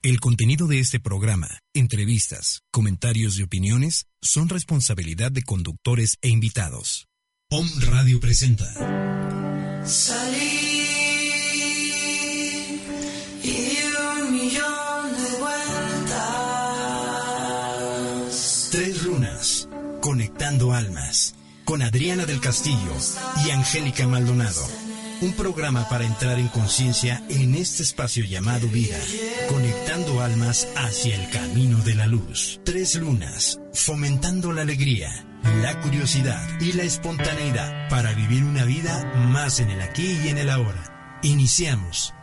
El contenido de este programa, entrevistas, comentarios y opiniones son responsabilidad de conductores e invitados. POM Radio presenta. Salí y un millón de vueltas. Tres runas, conectando almas, con Adriana del Castillo y Angélica Maldonado. Un programa para entrar en conciencia en este espacio llamado vida, conectando almas hacia el camino de la luz. Tres lunas, fomentando la alegría, la curiosidad y la espontaneidad para vivir una vida más en el aquí y en el ahora. Iniciamos.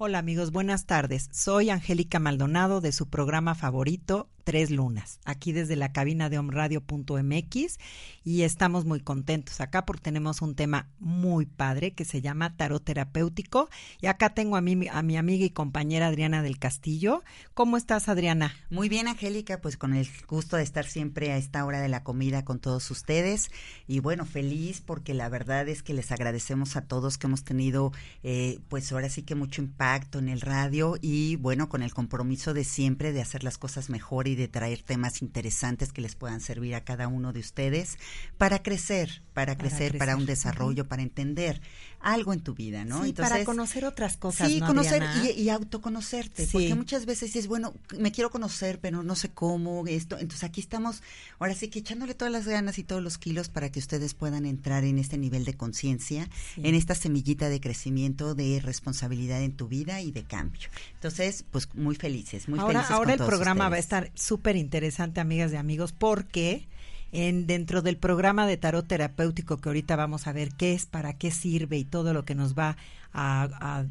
Hola amigos, buenas tardes. Soy Angélica Maldonado de su programa favorito Tres Lunas, aquí desde la cabina de omradio.mx y estamos muy contentos acá porque tenemos un tema muy padre que se llama tarot terapéutico y acá tengo a mi, a mi amiga y compañera Adriana del Castillo. ¿Cómo estás Adriana? Muy bien, Angélica, pues con el gusto de estar siempre a esta hora de la comida con todos ustedes. Y bueno, feliz porque la verdad es que les agradecemos a todos que hemos tenido, eh, pues ahora sí que mucho impacto en el radio y bueno, con el compromiso de siempre de hacer las cosas mejor y de traer temas interesantes que les puedan servir a cada uno de ustedes para crecer, para, Para crecer, para un desarrollo, para entender algo en tu vida, ¿no? Sí, para conocer otras cosas, Sí, ¿no, conocer y, y autoconocerte, Sí. porque muchas veces dices, bueno, me quiero conocer, pero no sé cómo, esto. Entonces aquí estamos, ahora sí que echándole todas las ganas y todos los kilos para que ustedes puedan entrar en este nivel de conciencia, Sí. en esta semillita de crecimiento, de responsabilidad en tu vida y de cambio. Entonces, pues muy felices, muy ahora, felices. ahora con el todos programa va a estar súper interesante, amigas y amigos, porque en dentro del programa de tarot terapéutico que ahorita vamos a ver qué es, para qué sirve y todo lo que nos va a,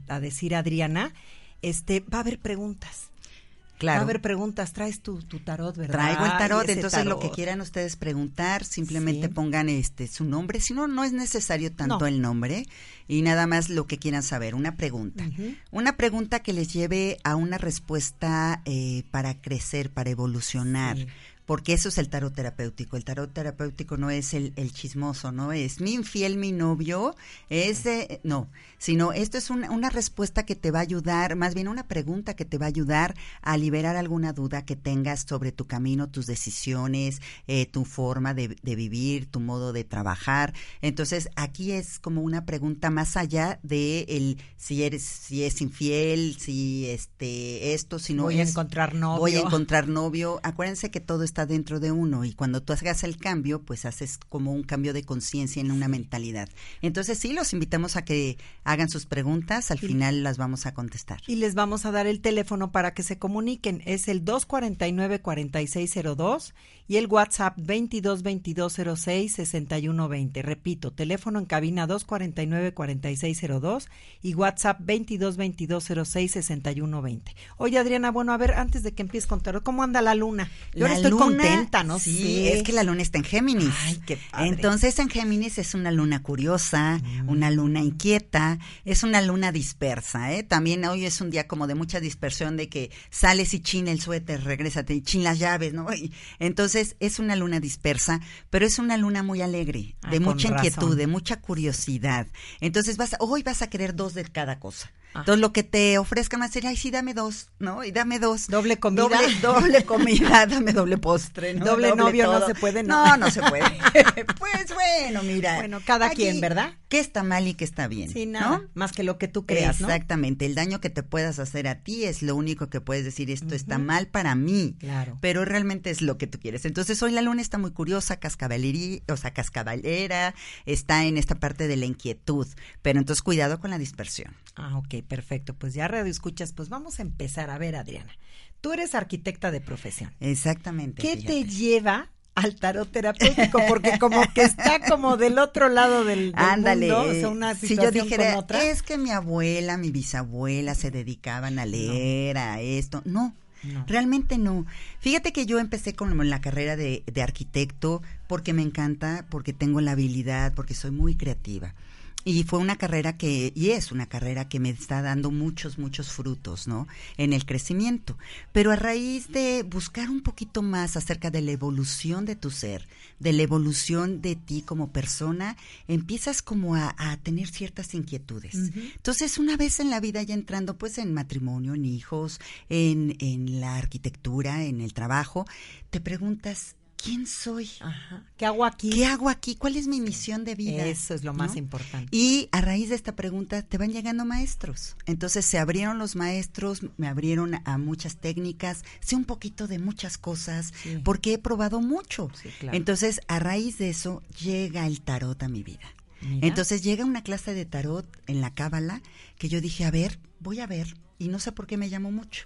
a- a decir Adriana, este va a haber preguntas. Va a Claro. haber preguntas. Traes tu, tu tarot, ¿verdad? Traigo el tarot, entonces lo que quieran ustedes preguntar, simplemente Sí. pongan este su nombre, si no no es necesario tanto No. el nombre y nada más lo que quieran saber, una pregunta. Una pregunta que les lleve a una respuesta eh, para crecer, para evolucionar. Sí. Porque eso es el tarot terapéutico. El tarot terapéutico no es el, el chismoso, no es mi infiel, mi novio, es de- no, sino esto es una, una respuesta que te va a ayudar, más bien una pregunta que te va a ayudar a liberar alguna duda que tengas sobre tu camino, tus decisiones, eh, tu forma de, de vivir, tu modo de trabajar. Entonces aquí es como una pregunta más allá de el si eres, si es infiel, si este esto, si no Voy a encontrar novio. Voy a encontrar novio. Acuérdense que todo está dentro de uno y cuando tú hagas el cambio, pues haces como un cambio de conciencia en una mentalidad. Entonces sí, los invitamos a que hagan sus preguntas, al final las vamos a contestar. Y les vamos a dar el teléfono para que se comuniquen. Es el 249-4602 y el WhatsApp 222206-6120. Repito, teléfono en cabina 249-4602 y WhatsApp 222206-6120. Oye, Adriana, bueno, a ver, antes de que empieces con todo, ¿cómo anda la luna? Yo La estoy luna- contenta, ¿no? Sí, es que la luna está en Géminis. Ay, qué padre. Entonces en Géminis es una luna curiosa, una luna inquieta, es una luna dispersa, ¿eh? También hoy es un día como de mucha dispersión de que sales y chin el suéter, regrésate y chin las llaves, ¿no? Y entonces es una luna dispersa, pero es una luna muy alegre, Ah, de mucha inquietud, razón. de mucha curiosidad. Entonces vas, a- hoy vas a querer dos de cada cosa. Entonces lo que te ofrezcan va a ser, ay, sí, dame dos, ¿no? Y dame dos. Doble comida. Doble, doble comida, dame doble postre, ¿no? Doble novio no se puede, no. no. No, se puede. pues bueno, mira. Bueno, cada quien, ¿verdad? ¿Qué está mal y qué está bien? Sí, nada, ¿no? más que lo que tú creas, ¿no? Exactamente. El daño que te puedas hacer a ti es lo único que puedes decir, esto está mal para mí. Claro. Pero realmente es lo que tú quieres. Entonces hoy la luna está muy curiosa, cascabelería, o sea, cascabalera, está en esta parte de la inquietud. Pero entonces cuidado con la dispersión. Ah, ok, perfecto. Pues ya radio escuchas, pues vamos a empezar. A ver, Adriana, tú eres arquitecta de profesión. Exactamente. ¿Qué fíjate. te lleva al tarot terapéutico? Porque como que está como del otro lado del, del Ándale, mundo, o sea, una si situación yo dijera, con otra. es que mi abuela, mi bisabuela se dedicaban a leer, a esto. No, No. realmente no. Fíjate que yo empecé con la carrera de, de arquitecto porque me encanta, porque tengo la habilidad, porque soy muy creativa. Y fue una carrera que, y es una carrera que me está dando muchos, muchos frutos, ¿no? En el crecimiento. Pero a raíz de buscar un poquito más acerca de la evolución de tu ser, de la evolución de ti como persona, empiezas como a, a tener ciertas inquietudes. Entonces, una vez en la vida ya entrando pues en matrimonio, en hijos, en, en la arquitectura, en el trabajo, te preguntas, ¿quién soy? Ajá. ¿Qué hago aquí? ¿Qué hago aquí? ¿Cuál es mi misión de vida? Eso es lo más ¿No? importante. Y a raíz de esta pregunta te van llegando maestros. Entonces se abrieron los maestros, me abrieron a muchas técnicas, sé un poquito de muchas cosas, Sí. porque he probado mucho. Sí, claro. Entonces a raíz de eso llega el tarot a mi vida. Mira. Entonces llega una clase de tarot en la cábala que yo dije, a ver, voy a ver, y no sé por qué me llamó mucho.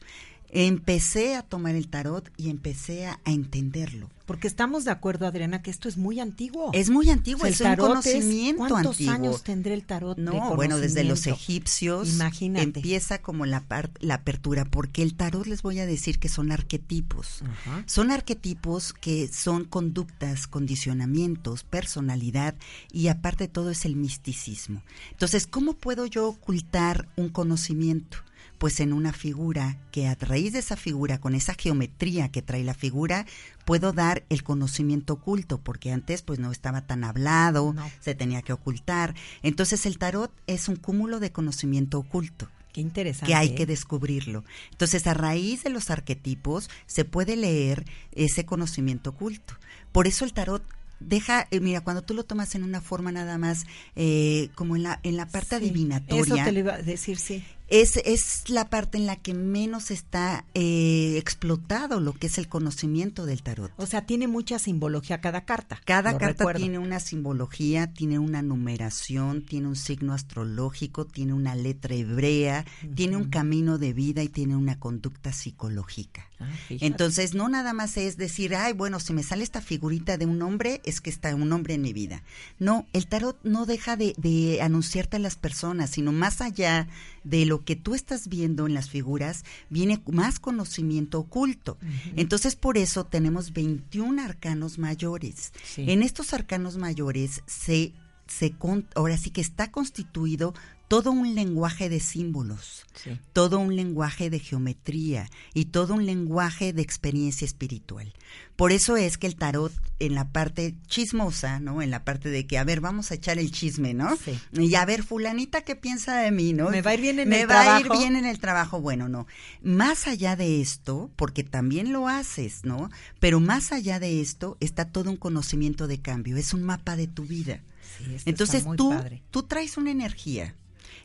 Empecé a tomar el tarot y empecé a, a entenderlo. Porque estamos de acuerdo, Adriana, que esto es muy antiguo. Es muy antiguo, O sea, el es un tarot es- conocimiento ¿Cuántos antiguo. años tendrá el tarot? de No, bueno, desde los conocimiento? egipcios Imagínate. empieza como la, apertura, porque el tarot les voy a decir que son arquetipos. Son arquetipos que son conductas, condicionamientos, personalidad y aparte de todo es el misticismo. Entonces, ¿cómo puedo yo ocultar un conocimiento? Pues en una figura que a raíz de esa figura, con esa geometría que trae la figura, puedo dar el conocimiento oculto, porque antes pues no estaba tan hablado, No. se tenía que ocultar. Entonces el tarot es un cúmulo de conocimiento oculto Qué interesante. que hay ¿eh? que descubrirlo. Entonces, a raíz de los arquetipos se puede leer ese conocimiento oculto. Por eso el tarot deja, eh, mira, cuando tú lo tomas en una forma nada más eh, como en la en la parte Sí, adivinatoria, Eso te lo iba a decir, sí. Es, es la parte en la que menos está eh, explotado lo que es el conocimiento del tarot. O sea, tiene mucha simbología cada carta. Cada carta recuerdo. tiene una simbología, tiene una numeración, tiene un signo astrológico, tiene una letra hebrea, tiene un camino de vida y tiene una conducta psicológica. Ah. Entonces, no nada más es decir, ay, bueno, si me sale esta figurita de un hombre, es que está un hombre en mi vida. No, el tarot no deja de, de anunciarte a las personas, sino más allá de lo que tú estás viendo en las figuras, viene más conocimiento oculto. Entonces, por eso tenemos 21 arcanos mayores. Sí. En estos arcanos mayores se, se ahora sí que está constituido todo un lenguaje de símbolos Sí. todo un lenguaje de geometría y todo un lenguaje de experiencia espiritual. Por eso es que el tarot en la parte chismosa, ¿no? En la parte de que, a ver, vamos a echar el chisme, ¿no? Sí. Y a ver, fulanita, ¿qué piensa de mí, no? ¿Me va a ir bien en Me el va a ir trabajo? bien en el trabajo. Bueno, no. Más allá de esto, porque también lo haces, ¿no? Pero más allá de esto está todo un conocimiento de cambio. Es un mapa de tu vida. Sí, Entonces tú, padre. tú traes una energía.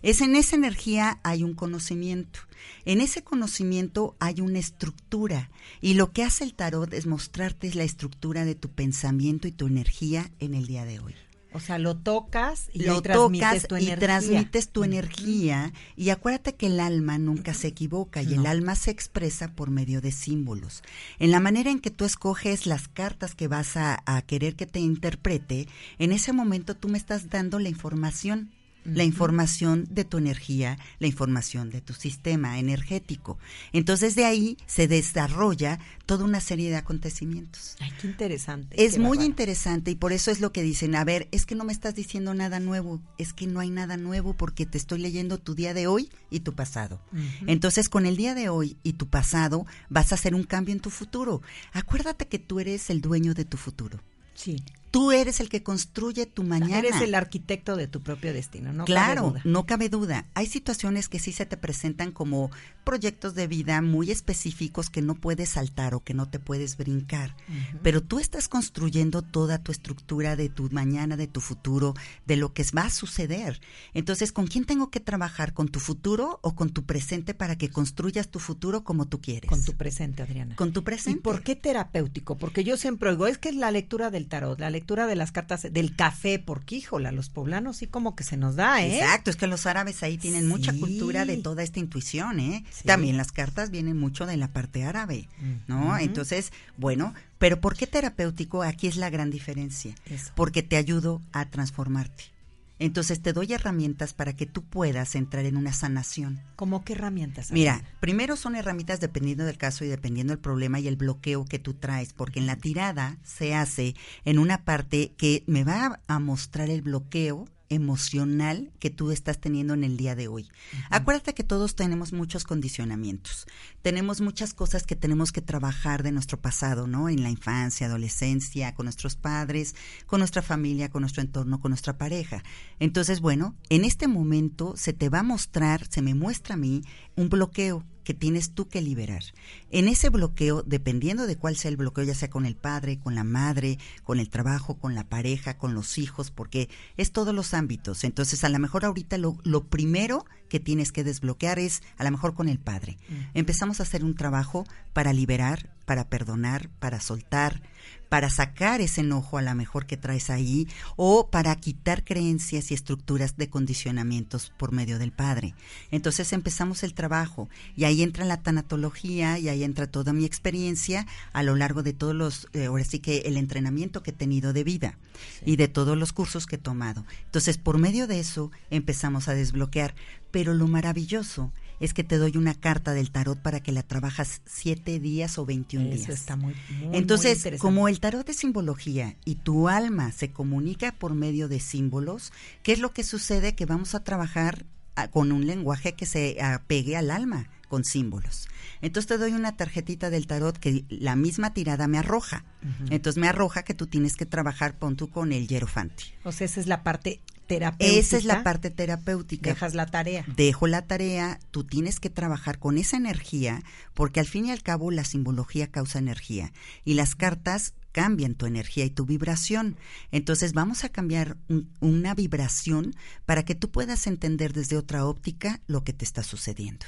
Es en esa energía hay un conocimiento. En ese conocimiento hay una estructura. Y lo que hace el tarot es mostrarte la estructura de tu pensamiento y tu energía en el día de hoy. O sea, lo tocas y lo transmites tocas tu y energía. transmites tu energía. Y acuérdate que el alma nunca se equivoca y el alma se expresa por medio de símbolos. En la manera en que tú escoges las cartas que vas a, a querer que te interprete, en ese momento tú me estás dando la información. La información de tu energía, la información de tu sistema energético. Entonces de ahí se desarrolla toda una serie de acontecimientos. Ay, qué interesante. Es qué muy interesante y por eso es lo que dicen, a ver, es que no me estás diciendo nada nuevo, es que no hay nada nuevo porque te estoy leyendo tu día de hoy y tu pasado. Entonces, con el día de hoy y tu pasado vas a hacer un cambio en tu futuro. Acuérdate que tú eres el dueño de tu futuro. Sí. Tú eres el que construye tu mañana. Eres el arquitecto de tu propio destino, ¿no? claro, cabe duda. no cabe duda. Hay situaciones que sí se te presentan como proyectos de vida muy específicos que no puedes saltar o que no te puedes brincar. Pero tú estás construyendo toda tu estructura de tu mañana, de tu futuro, de lo que va a suceder. Entonces, ¿con quién tengo que trabajar? ¿Con tu futuro o con tu presente para que construyas tu futuro como tú quieres? Con tu presente, Adriana. Con tu ¿Y presente. por qué terapéutico? Porque yo siempre oigo, es que es la lectura del tarot, la lectura de las cartas del café, porque híjola, los poblanos sí como que se nos da, ¿eh? Exacto, es que los árabes ahí tienen mucha cultura de toda esta intuición, ¿eh? Sí. También las cartas vienen mucho de la parte árabe, ¿no? Entonces, bueno, pero ¿por qué terapéutico? Aquí es la gran diferencia. Eso. Porque te ayudo a transformarte. Entonces te doy herramientas para que tú puedas entrar en una sanación. ¿Cómo qué herramientas? Mira, primero son herramientas dependiendo del caso y dependiendo del problema y el bloqueo que tú traes, porque en la tirada se hace en una parte que me va a mostrar el bloqueo emocional que tú estás teniendo en el día de hoy. Acuérdate que todos tenemos muchos condicionamientos. Tenemos muchas cosas que tenemos que trabajar de nuestro pasado, ¿no? En la infancia, adolescencia, con nuestros padres, con nuestra familia, con nuestro entorno, con nuestra pareja. Entonces, bueno, en este momento se te va a mostrar, se me muestra a mí un bloqueo que tienes tú que liberar. En ese bloqueo, dependiendo de cuál sea el bloqueo, ya sea con el padre, con la madre, con el trabajo, con la pareja, con los hijos, porque es todos los ámbitos. Entonces, a lo mejor ahorita lo, lo primero que tienes que desbloquear es a lo mejor con el padre. Empezamos a hacer un trabajo para liberar, para perdonar, para soltar, para sacar ese enojo a la mejor que traes ahí o para quitar creencias y estructuras de condicionamientos por medio del padre. Entonces empezamos el trabajo y ahí entra la tanatología y ahí entra toda mi experiencia a lo largo de todos los, eh, ahora sí que el entrenamiento que he tenido de vida y de todos los cursos que he tomado. Entonces por medio de eso empezamos a desbloquear. Pero lo maravilloso es que te doy una carta del tarot para que la trabajas siete días o 21 Eso días. está muy, muy, Entonces, como el tarot es simbología y tu alma se comunica por medio de símbolos, ¿qué es lo que sucede? Que vamos a trabajar ah, con un lenguaje que se apegue al alma con símbolos. Entonces te doy una tarjetita del tarot que la misma tirada me arroja. Entonces me arroja que tú tienes que trabajar, pon tú con el hierofanti. O sea, esa es la parte terapéutica. Esa es la parte terapéutica. Dejas la tarea. Dejo la tarea, tú tienes que trabajar con esa energía, porque al fin y al cabo la simbología causa energía y las cartas cambian tu energía y tu vibración. Entonces vamos a cambiar un- una vibración para que tú puedas entender desde otra óptica lo que te está sucediendo.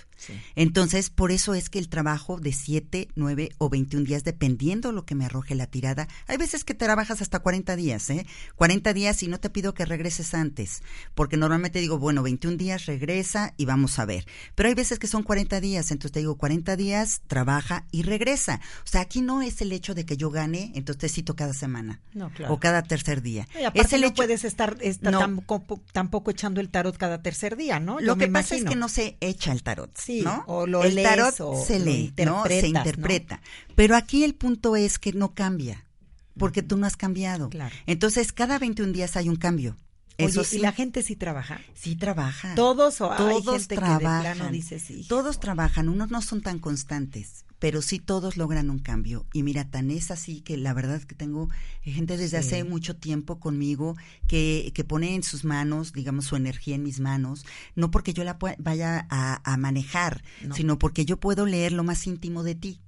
Entonces, por eso es que el trabajo de 7, 9 o 21 días, dependiendo lo que me arroje la tirada, hay veces que trabajas hasta 40 días, ¿eh? 40 días y no te pido que regreses antes, porque normalmente digo, bueno, 21 días regresa y vamos a ver. Pero hay veces que son 40 días, entonces te digo, 40 días, trabaja y regresa. O sea, aquí no es el hecho de que yo gane, entonces te cito cada semana. No, claro. O cada tercer día. Y aparte es el no hecho- puedes estar, estar No. tampoco, tampoco echando el tarot cada tercer día, ¿no? Yo Lo que pasa es que no se echa el tarot, Sí, ¿no? o lo el lees tarot o se lee, ¿no? Se interpreta. Pero aquí el punto es que no cambia, porque tú no has cambiado. Claro. Entonces, cada 21 días hay un cambio. Oye, Eso sí, ¿y la gente sí trabaja? sí trabaja. ¿Todos o hay todos gente que de trabajan. plano dice sí? Todos trabajan, unos no son tan constantes, pero sí todos logran un cambio. Y mira, tan es así que la verdad es que tengo gente desde Sí. hace mucho tiempo conmigo que, que pone en sus manos, digamos, su energía en mis manos, no porque yo la vaya a, a manejar, No. sino porque yo puedo leer lo más íntimo de ti.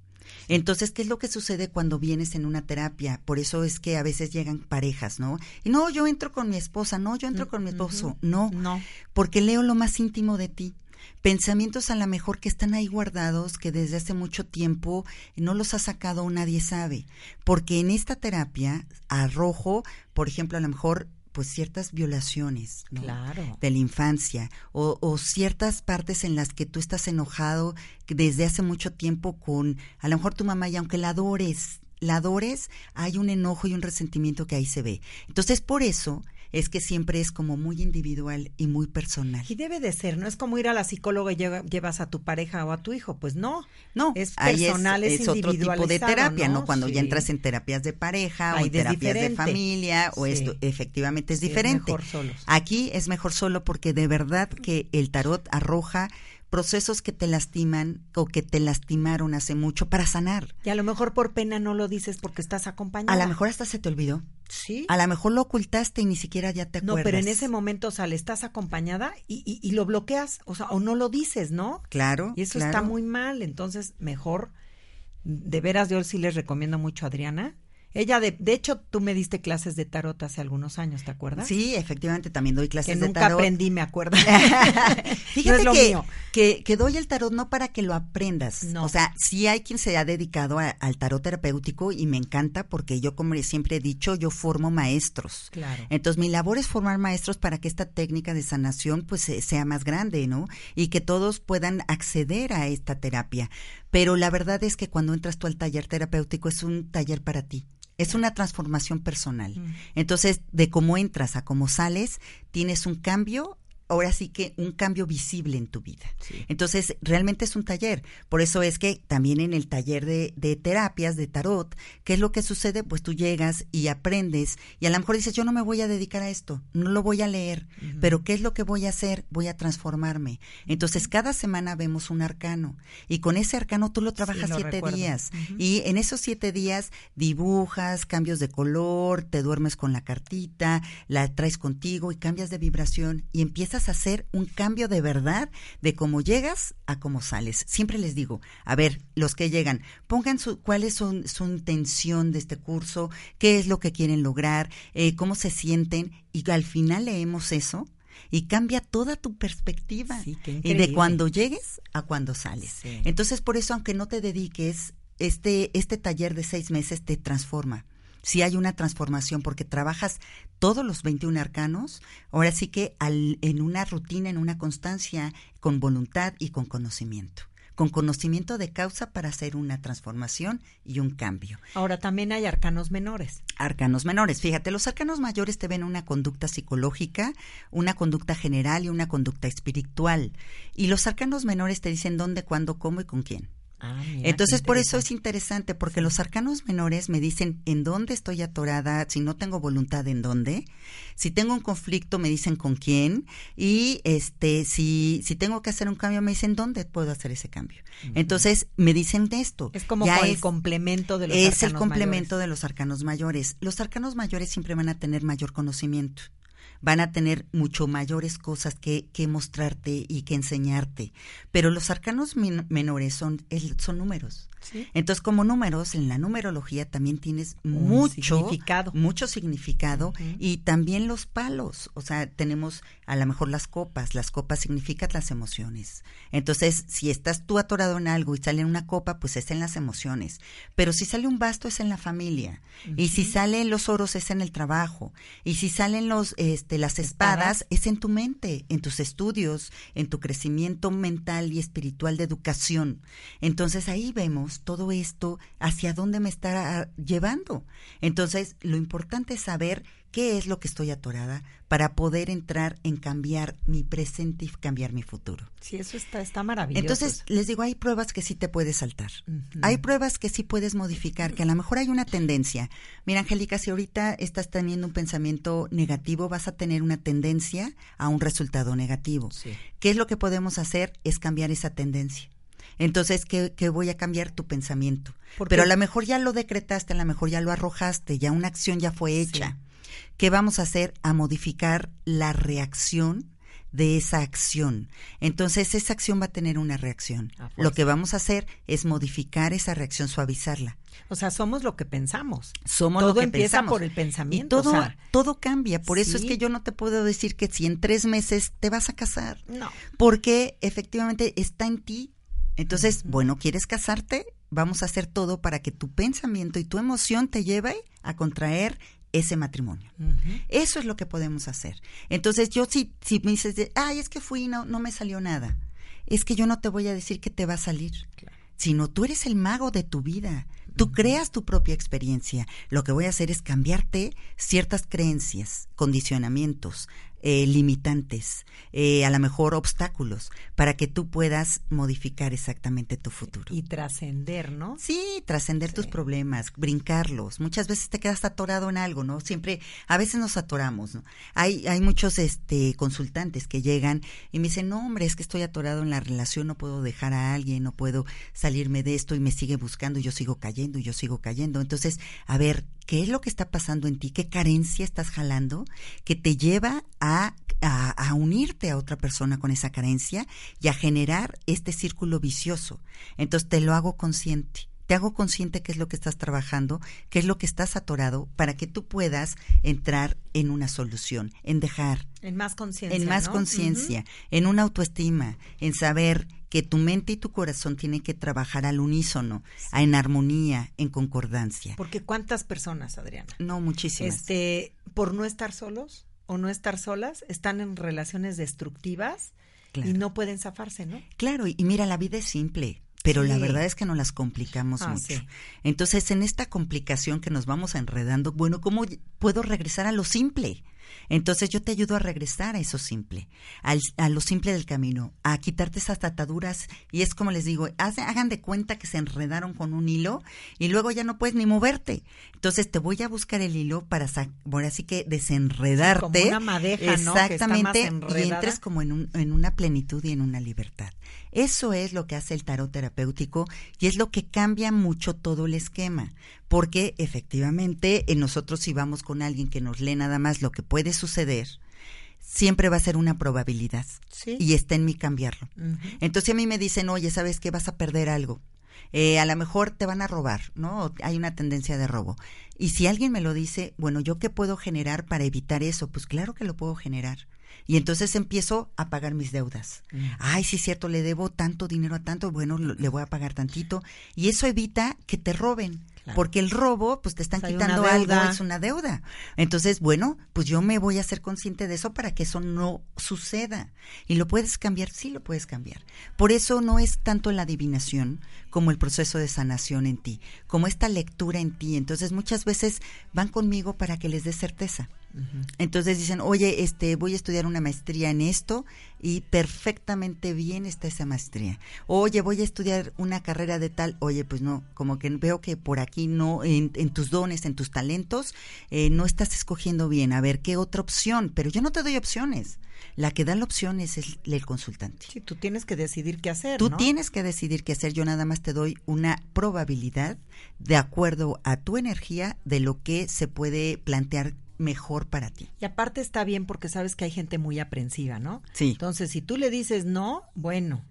Entonces, ¿qué es lo que sucede cuando vienes en una terapia? Por eso es que a veces llegan parejas, ¿no? Y no, yo entro con mi esposa, no, yo entro con mi esposo, no, No. porque leo lo más íntimo de ti. Pensamientos a lo mejor que están ahí guardados, que desde hace mucho tiempo no los ha sacado nadie sabe. Porque en esta terapia arrojo, por ejemplo, a lo mejor, pues ciertas violaciones, ¿no? Claro. de la infancia o, o ciertas partes en las que tú estás enojado desde hace mucho tiempo con a lo mejor tu mamá y aunque la adores, la adores, hay un enojo y un resentimiento que ahí se ve. Entonces, por eso es que siempre es como muy individual y muy personal. Y debe de ser, no es como ir a la psicóloga y lleva- llevas a tu pareja o a tu hijo, pues no. No, es personal, es, es, otro tipo de terapia, ¿no? Cuando Sí. ya entras en terapias de pareja o en es terapias de diferente. familia o Sí. esto efectivamente es Sí, es diferente. mejor solos. Aquí es mejor solo porque de verdad que el tarot arroja procesos que te lastiman o que te lastimaron hace mucho para sanar. Y a lo mejor por pena no lo dices porque estás acompañada. A lo mejor hasta se te olvidó. Sí. A lo mejor lo ocultaste y ni siquiera ya te No, acuerdas. pero en ese momento, o sea, le estás acompañada y, y- y lo bloqueas, o sea, o no lo dices, ¿no? Claro. Y eso claro. está muy mal, entonces mejor, de veras yo sí les recomiendo mucho a Adriana. Ella, de, de hecho, tú me diste clases de tarot hace algunos años, ¿te acuerdas? Sí, efectivamente, también doy clases Que de nunca tarot. aprendí, me acuerdo. Fíjate No que, que, que doy el tarot no para que lo aprendas. No. O sea, sí hay quien se ha dedicado a- al tarot terapéutico y me encanta porque yo, como siempre he dicho, yo formo maestros. Claro. Entonces, mi labor es formar maestros para que esta técnica de sanación pues eh, sea más grande, ¿no? Y que todos puedan acceder a esta terapia. Pero la verdad es que cuando entras tú al taller terapéutico es un taller para ti. Es una transformación personal. Mm. Entonces, de cómo entras a cómo sales, tienes un cambio, ahora sí que un cambio visible en tu vida. Entonces, realmente es un taller. Por eso es que también en el taller de, de terapias, de tarot, ¿qué es lo que sucede? Pues tú llegas y aprendes y a lo mejor dices, yo no me voy a dedicar a esto, no lo voy a leer, pero ¿qué es lo que voy a hacer? Voy a transformarme. Entonces, cada semana vemos un arcano y con ese arcano tú lo trabajas lo siete recuerdo. días y en esos siete días dibujas, cambios de color, te duermes con la cartita, la traes contigo y cambias de vibración y empiezas hacer un cambio de verdad de cómo llegas a cómo sales. Siempre les digo, a ver, los que llegan, pongan su, cuál es su, su intención de este curso, qué es lo que quieren lograr, eh, cómo se sienten y al final leemos eso. Y cambia toda tu perspectiva. Sí, y de increíble. cuando llegues a cuando sales. Sí. Entonces, por eso, aunque no te dediques, este, este taller de seis meses te transforma. Si hay una transformación porque trabajas todos los 21 arcanos, ahora sí que al- en una rutina, en una constancia, con voluntad y con conocimiento. Con conocimiento de causa para hacer una transformación y un cambio. Ahora también hay arcanos menores. Arcanos menores. Fíjate, los arcanos mayores te ven una conducta psicológica, una conducta general y una conducta espiritual. Y los arcanos menores te dicen dónde, cuándo, cómo y con quién. Ah, mira, Entonces, por eso es interesante. porque los arcanos menores me dicen en dónde estoy atorada, si no tengo voluntad, en dónde. Si tengo un conflicto, me dicen con quién. Y este, si, si tengo que hacer un cambio, me dicen dónde puedo hacer ese cambio. Entonces, me dicen de esto. Es como Ya con el es- complemento de los es el arcanos complemento mayores. de los arcanos mayores. Los arcanos mayores siempre van a tener mayor conocimiento. Van a tener mucho mayores cosas que, que mostrarte y que enseñarte. Pero los arcanos menores son, son números. Sí. Entonces, como números, en la numerología también tienes Un mucho significado. mucho significado y también los palos. O sea, tenemos a lo mejor las copas. Las copas significan las emociones. Entonces, si estás tú atorado en algo y sale una copa, pues es en las emociones. Pero si sale un basto es en la familia. Y si salen los oros es en el trabajo. Y si salen los, este, las espadas, Espadas. es en tu mente, en tus estudios, en tu crecimiento mental y espiritual de educación. Entonces ahí vemos todo esto hacia dónde me está llevando. Entonces lo importante es saber qué es lo que estoy atorada para poder entrar en cambiar mi presente y cambiar mi futuro. Sí, eso está, está maravilloso. Entonces, les digo, hay pruebas que sí te puedes saltar. Hay pruebas que sí puedes modificar, que a lo mejor hay una tendencia. Mira, Angélica, si ahorita estás teniendo un pensamiento negativo, vas a tener una tendencia a un resultado negativo. Sí. ¿Qué es lo que podemos hacer? Es cambiar esa tendencia. Entonces, ¿qué, qué voy a cambiar? Tu pensamiento. ¿Por Pero a lo mejor ya lo decretaste, a lo mejor ya lo arrojaste, ya una acción ya fue hecha. ¿Qué vamos a hacer? A modificar la reacción de esa acción. Entonces, esa acción va a tener una reacción. Lo que vamos a hacer es modificar esa reacción, suavizarla. O sea, somos lo que pensamos. Somos Todo lo que empieza pensamos. por el pensamiento. Y todo, o sea, todo cambia. Por eso es que yo no te puedo decir que si en tres meses te vas a casar. no. Porque efectivamente está en ti. Entonces, bueno, ¿quieres casarte? Vamos a hacer todo para que tu pensamiento y tu emoción te lleve a contraer ese matrimonio. Eso es lo que podemos hacer. Entonces, yo si, si me dices, de, ay, es que fui y no, no me salió nada, es que yo no te voy a decir que te va a salir, sino tú eres el mago de tu vida. Tú creas tu propia experiencia. Lo que voy a hacer es cambiarte ciertas creencias, condicionamientos, eh, limitantes, eh, a lo mejor obstáculos, para que tú puedas modificar exactamente tu futuro. Y trascender, ¿no? Sí, trascender tus problemas, brincarlos. Muchas veces te quedas atorado en algo, ¿no? Siempre, a veces nos atoramos, ¿no? Hay, hay muchos este, consultantes que llegan y me dicen, no, hombre, es que estoy atorado en la relación, no puedo dejar a alguien, no puedo salirme de esto y me sigue buscando y yo sigo cayendo y yo sigo cayendo. Entonces, a ver, ¿qué es lo que está pasando en ti? ¿Qué carencia estás jalando que te lleva a a, unirte a otra persona con esa carencia y a generar este círculo vicioso. Entonces te lo hago consciente. Te hago consciente qué es lo que estás trabajando, qué es lo que estás atorado, para que tú puedas entrar en una solución, en dejar. En más conciencia. En más conciencia, en una autoestima, en saber que tu mente y tu corazón tienen que trabajar al unísono, en armonía, en concordancia. Porque cuántas personas, Adriana. No, muchísimas. Este, por no estar solos, o no estar solas, están en relaciones destructivas y no pueden zafarse, ¿no? Claro, y, mira, la vida es simple. Pero la verdad es que nos las complicamos ah, mucho. Entonces, en esta complicación que nos vamos enredando, bueno, ¿cómo puedo regresar a lo simple? Entonces yo te ayudo a regresar a eso simple, a lo simple del camino, a quitarte esas ataduras y es como les digo, hagan de cuenta que se enredaron con un hilo y luego ya no puedes ni moverte. Entonces te voy a buscar el hilo para, bueno, así que desenredarte. como una madeja, Exactamente, y entres como en, un, en una plenitud y en una libertad. Eso es lo que hace el tarot terapéutico y es lo que cambia mucho todo el esquema, porque efectivamente en nosotros si vamos con alguien que nos lee nada más lo que puede suceder, siempre va a ser una probabilidad y está en mí cambiarlo. Entonces a mí me dicen, oye, ¿sabes qué? Vas a perder algo. Eh, a lo mejor te van a robar, ¿no? Hay una tendencia de robo. Y si alguien me lo dice, bueno, ¿yo qué puedo generar para evitar eso? Pues claro que lo puedo generar. Y entonces empiezo a pagar mis deudas. Mm. Ay, sí es cierto, le debo tanto dinero a tanto, bueno, le voy a pagar tantito. Y eso evita que te roben. Porque el robo, pues te están quitando algo, es una deuda. Entonces, bueno, pues yo me voy a ser consciente de eso para que eso no suceda. Y lo puedes cambiar, sí lo puedes cambiar. Por eso no es tanto la adivinación como el proceso de sanación en ti, como esta lectura en ti. Entonces, muchas veces van conmigo para que les dé certeza. Entonces dicen, oye, este, voy a estudiar una maestría en esto y perfectamente bien está esa maestría. Oye, voy a estudiar una carrera de tal, oye, pues no, como que veo que por aquí no, en, tus dones, en tus talentos, eh, no estás escogiendo bien. A ver, ¿qué otra opción? Pero yo no te doy opciones. La que da la opción es el, consultante. Sí, tú tienes que decidir qué hacer. Tú tienes que decidir qué hacer. Yo nada más te doy una probabilidad de acuerdo a tu energía de lo que se puede plantear mejor para ti. Y aparte está bien porque sabes que hay gente muy aprensiva, ¿no? Sí. Entonces, si tú le dices no, bueno.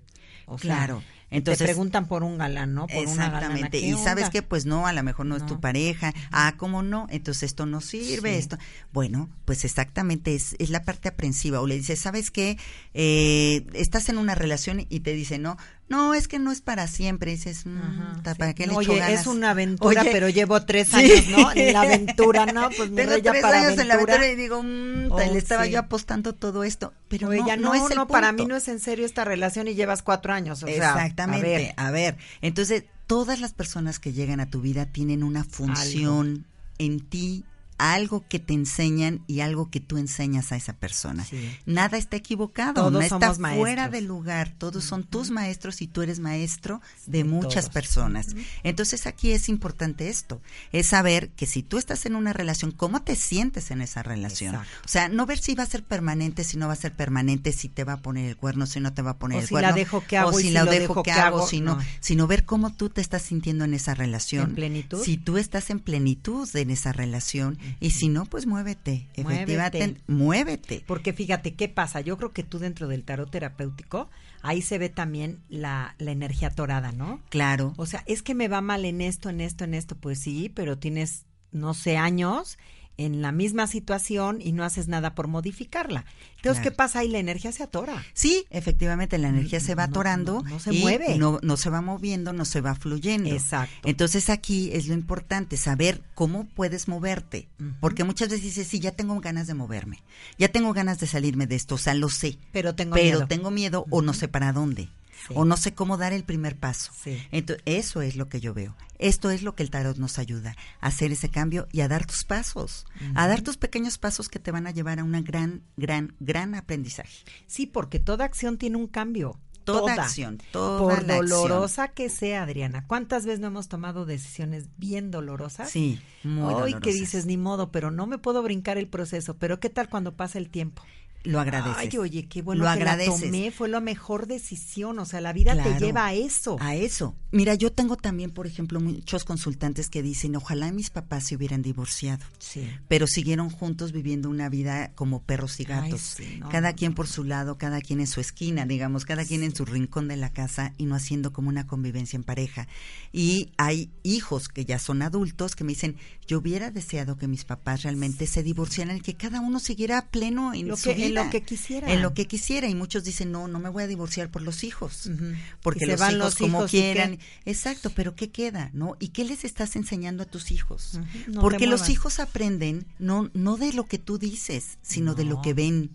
O claro. Entonces, te preguntan por un galán, ¿no? Por exactamente. y sabes que, pues no, a lo mejor no, es tu pareja. Ah, ¿cómo no? Entonces esto no sirve, esto. Bueno, pues exactamente es, es la parte aprensiva. O le dices, ¿sabes qué? Eh, estás en una relación y te dice, no, no, es que no es para siempre. dices, mm, ¿para qué le Oye, es una aventura, pero llevo tres años, ¿no? En la aventura, ¿no? Pues Tengo ya tres años en la aventura y digo, mm, le estaba yo apostando todo esto. Pero ella no, no, es no, para mí no es en serio esta relación y llevas cuatro años. O Exactamente. a, ver. Entonces, todas las personas que llegan a tu vida tienen una función en ti algo que te enseñan y algo que tú enseñas a esa persona. Nada está equivocado, todos no está fuera del lugar, todos son tus maestros y tú eres maestro de muchas personas. Entonces aquí es importante esto, es saber que si tú estás en una relación, ¿cómo te sientes en esa relación? O sea, no ver si va a ser permanente, si no va a ser permanente, si te va a poner el cuerno, si no te va a poner el si cuerno. La dejo que hago o si, la dejo que hago, sino, sino ver cómo tú te estás sintiendo en esa relación. En plenitud. Si tú estás en plenitud en esa relación y si no, pues muévete. Efectivamente, muévete. Porque fíjate, ¿qué pasa? Yo creo que tú dentro del tarot terapéutico, ahí se ve también la, la energía torada, ¿no? Claro. O sea, es que me va mal en esto, en esto, en esto. Pues sí, pero tienes, no sé, años en la misma situación y no haces nada por modificarla. Entonces, ¿qué pasa ahí? La energía se atora. Sí, efectivamente, la energía se va atorando. No, se mueve. No, no se va moviendo, no se va fluyendo. Exacto. Entonces, aquí es lo importante, saber cómo puedes moverte. Porque muchas veces dices, sí, ya tengo ganas de moverme. Ya tengo ganas de salirme de esto, o sea, lo sé. Pero tengo pero miedo. tengo miedo o no sé para dónde. Sí. o no sé cómo dar el primer paso. Sí. Entonces, eso es lo que yo veo. Esto es lo que el tarot nos ayuda, a hacer ese cambio y a dar tus pasos, a dar tus pequeños pasos que te van a llevar a un gran, gran, gran aprendizaje. Sí, porque toda acción tiene un cambio. Toda acción, toda Por la acción. dolorosa que sea, Adriana. ¿Cuántas veces no hemos tomado decisiones bien dolorosas? Sí, muy Hoy que dices, ni modo, pero no me puedo brincar el proceso. Pero ¿qué tal cuando pasa el tiempo? Lo agradeces. Ay, oye, qué bueno Lo que la agradeces. tomé, fue la mejor decisión. O sea, la vida Claro. te lleva a eso. A eso. Mira, yo tengo también, por ejemplo, muchos consultantes que dicen, ojalá mis papás se hubieran divorciado. Sí. pero siguieron juntos viviendo una vida como perros y Ay, gatos. sí, no, cada no, quien por su lado, cada quien en su esquina, digamos, cada quien en su rincón de la casa y no haciendo como una convivencia en pareja. Y hay hijos que ya son adultos que me dicen, yo hubiera deseado que mis papás realmente se divorciaran y que cada uno siguiera pleno en Lo su que- en lo que quisiera. En lo que quisiera. Y muchos dicen, no, no me voy a divorciar por los hijos. Porque los van hijos los como hijos, ¿y quieran. qué? Exacto, pero ¿qué queda? ¿No? ¿Y qué les estás enseñando a tus hijos? No Porque los hijos aprenden no, no de lo que tú dices, sino de lo que ven,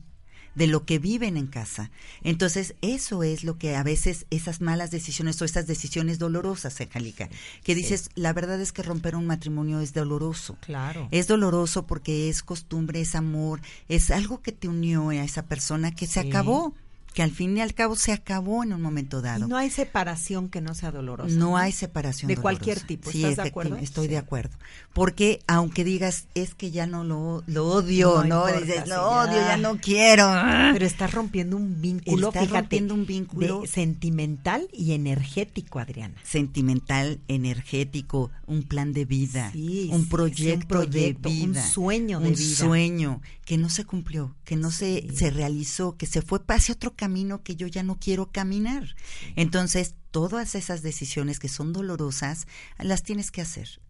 de lo que viven en casa. Entonces, eso es lo que a veces esas malas decisiones o esas decisiones dolorosas, Angélica, que dices, la verdad es que romper un matrimonio es doloroso. Claro. Es doloroso porque es costumbre, es amor, es algo que te unió a esa persona que se Sí. acabó, que al fin y al cabo se acabó en un momento Y dado. no hay separación que no sea dolorosa. No hay separación De dolorosa. cualquier tipo. Sí, ¿Estás de efectivamente, acuerdo? Estoy Sí. de acuerdo. Porque aunque digas, es que ya no lo, lo odio, No ¿no? importa, Dices, lo odio, ya no quiero. Pero estás rompiendo un vínculo, Estás fíjate, rompiendo un vínculo. de- sentimental y energético, Adriana. Sentimental, energético, un plan de vida, Sí, un proyecto, un proyecto, de un vida. sueño de un vida. sueño que no se cumplió, que no se, Sí. se realizó, que se fue hacia otro camino que yo ya no quiero caminar. Entonces, todas esas decisiones que son dolorosas, las tienes que hacer.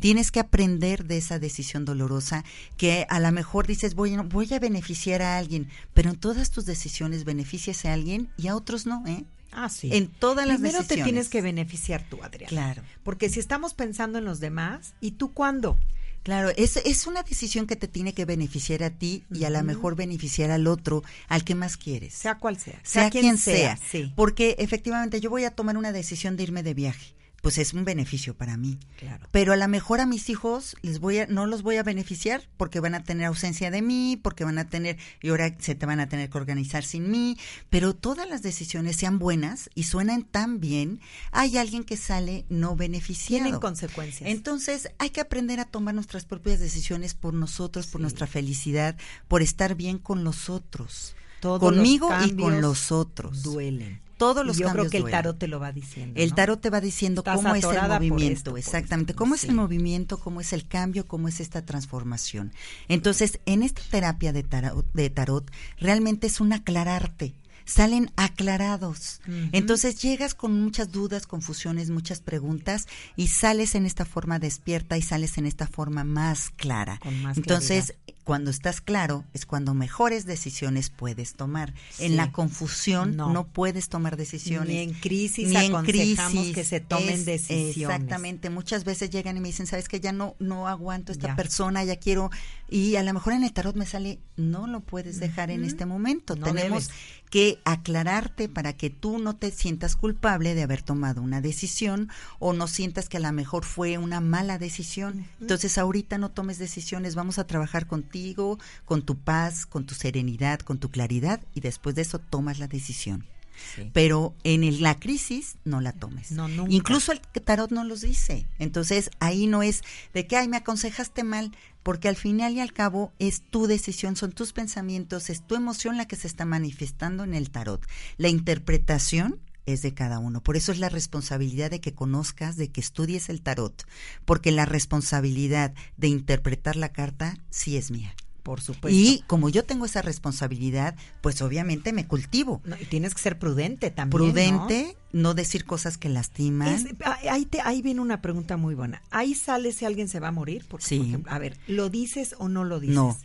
Tienes que aprender de esa decisión dolorosa que a lo mejor dices voy, a- voy a beneficiar a alguien, pero en todas tus decisiones beneficias a alguien y a otros no, ¿eh? Ah, sí. En todas las Primero te tienes que beneficiar tú, Adriana. Claro. Porque si estamos pensando en los demás, ¿y tú cuándo? Claro, es, es una decisión que te tiene que beneficiar a ti y a lo mejor beneficiar al otro, al que más quieres. Sea cual sea. sea quien sea. Sí. Porque efectivamente yo voy a tomar una decisión de irme de viaje. Pues es un beneficio para mí. Claro. Pero a lo mejor a mis hijos les voy a, no los voy a beneficiar porque van a tener ausencia de mí, porque van a tener, y ahora se te van a tener que organizar sin mí. Pero todas las decisiones sean buenas y suenan tan bien, hay alguien que sale no beneficiado. Tienen consecuencias. Entonces hay que aprender a tomar nuestras propias decisiones por nosotros, por Sí. nuestra felicidad, por estar bien con los otros. Todos conmigo y con los otros. Duelen. Todos los y yo creo cambios que el tarot te lo va diciendo. El ¿no? tarot te va diciendo Estás cómo es el movimiento, esto, exactamente, esto, cómo es el movimiento, cómo es el cambio, cómo es esta transformación. Entonces, en esta terapia de tarot, de tarot realmente es un aclararte. Salen aclarados. Entonces llegas con muchas dudas, confusiones, muchas preguntas y sales en esta forma despierta y sales en esta forma más clara. Con más Entonces, cuando estás claro es cuando mejores decisiones puedes tomar. Sí. En la confusión No. no. puedes tomar decisiones. Ni en crisis Ni en crisis. que se tomen Es- decisiones. Exactamente. Muchas veces llegan y me dicen, sabes que ya no, no aguanto esta Ya. persona, ya quiero. Y a lo mejor en el tarot me sale, no lo puedes dejar en este momento. No Tenemos debes. que aclararte para que tú no te sientas culpable de haber tomado una decisión o no sientas que a lo mejor fue una mala decisión. Entonces ahorita no tomes decisiones, vamos a trabajar contigo, con tu paz, con tu serenidad, con tu claridad y después de eso tomas la decisión. Sí. Pero en el- la crisis no la tomes. No, nunca. Incluso el tarot no los dice. Entonces ahí no es de que, ay, me aconsejaste mal, porque al final y al cabo es tu decisión, son tus pensamientos, es tu emoción la que se está manifestando en el tarot. La interpretación es de cada uno. Por eso es la responsabilidad de que conozcas, de que estudies el tarot, porque la responsabilidad de interpretar la carta sí es mía. Por supuesto. Y como yo tengo esa responsabilidad, pues obviamente me cultivo. No, y tienes que ser prudente también. Prudente, ¿no? decir cosas que lastiman. Es- ah, ahí, te- ahí viene una pregunta muy buena. Ahí sale si alguien se va a morir. Porque, Sí. por ejemplo, a ver, ¿lo dices o no lo dices? No.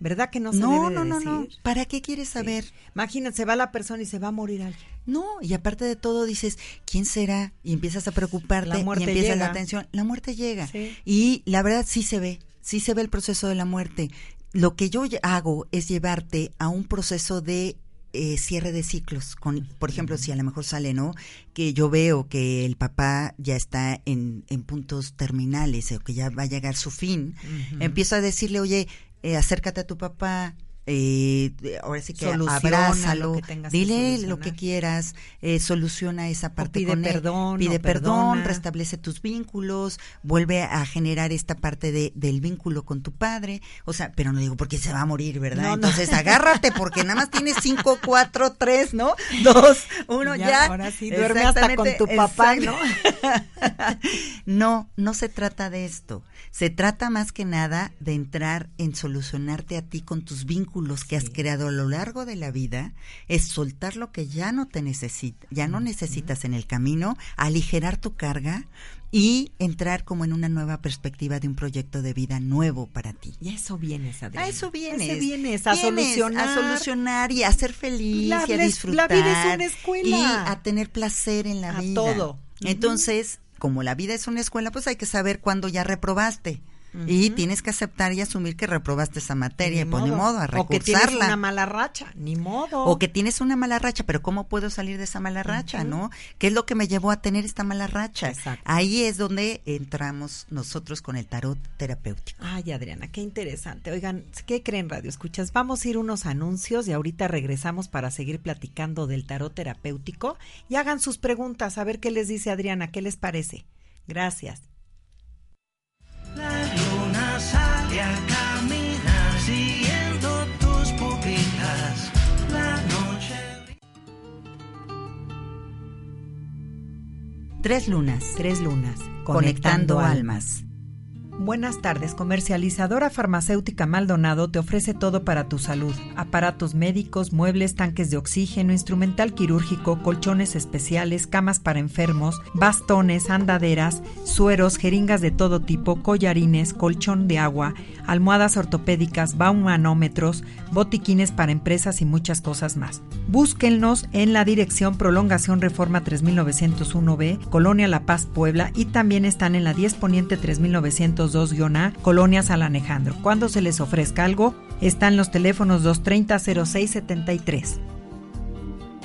¿Verdad que no se no, debe de no, no, decir? no. ¿Para qué quieres saber? Sí. Imagínate, se va la persona y se va a morir alguien. No, y aparte de todo dices, ¿quién será? Y empiezas a preocuparte La y muerte empieza llega. la atención. La muerte llega. Sí. Y la verdad sí se ve, sí se ve el proceso de la muerte. Lo que yo hago es llevarte a un proceso de eh, cierre de ciclos. Con, por ejemplo, si a lo mejor sale, ¿no? Que yo veo que el papá ya está en, en puntos terminales o que ya va a llegar su fin, empiezo a decirle, oye, eh, acércate a tu papá, eh, ahora sí que Soluciona abrázalo, lo que tengas que dile lo que quieras, eh, soluciona esa parte pide con él, perdón, pide perdón, perdona. restablece tus vínculos, vuelve a generar esta parte de, del vínculo con tu padre, o sea, pero no digo porque se va a morir, ¿verdad? No, no. Entonces agárrate porque nada más tienes cinco, cuatro, tres, ¿no? Dos, uno, Ya, ya. ahora sí, duerme hasta con tu papá, ¿no? no, no se trata de esto. Se trata más que nada de entrar en solucionarte a ti con tus vínculos que has creado a lo largo de la vida, es soltar lo que ya no te necesita, ya no necesitas en el camino, aligerar tu carga y entrar como en una nueva perspectiva de un proyecto de vida nuevo para ti. Y a eso vienes, Adriana. A eso vienes. A eso vienes, a Vienes solucionar. A solucionar y a ser feliz La- y a la- la disfrutar. vida es una escuela. Y a tener placer en la A vida. todo. Entonces, como la vida es una escuela, pues hay que saber cuándo ya reprobaste. Y tienes que aceptar y asumir que reprobaste esa materia, y pues ni modo, a O que tienes recursarla. una mala racha, ni modo. O que tienes una mala racha, pero ¿cómo puedo salir de esa mala racha, no? ¿Qué es lo que me llevó a tener esta mala racha? Exacto. Ahí es donde entramos nosotros con el tarot terapéutico. Ay, Adriana, qué interesante. Oigan, ¿qué creen, Radio Escuchas? Vamos a ir unos anuncios y ahorita regresamos para seguir platicando del tarot terapéutico. Y hagan sus preguntas, a ver qué les dice Adriana, qué les parece. Gracias. Sale a caminar siguiendo tus pupilas. La noche Tres lunas, Tres lunas. conectando almas. Buenas tardes, comercializadora farmacéutica Maldonado te ofrece todo para tu salud. Aparatos médicos, muebles, tanques de oxígeno, instrumental quirúrgico, colchones especiales, camas para enfermos, bastones, andaderas, sueros, jeringas de todo tipo, collarines, colchón de agua, almohadas ortopédicas, baumanómetros, botiquines para empresas y muchas cosas más. Búsquennos en la dirección Prolongación Reforma 3901B, Colonia La Paz, Puebla, y también están en la 10 Poniente 3902-A, Colonia San Alejandro. Cuando se les ofrezca algo, están los teléfonos 230-0673.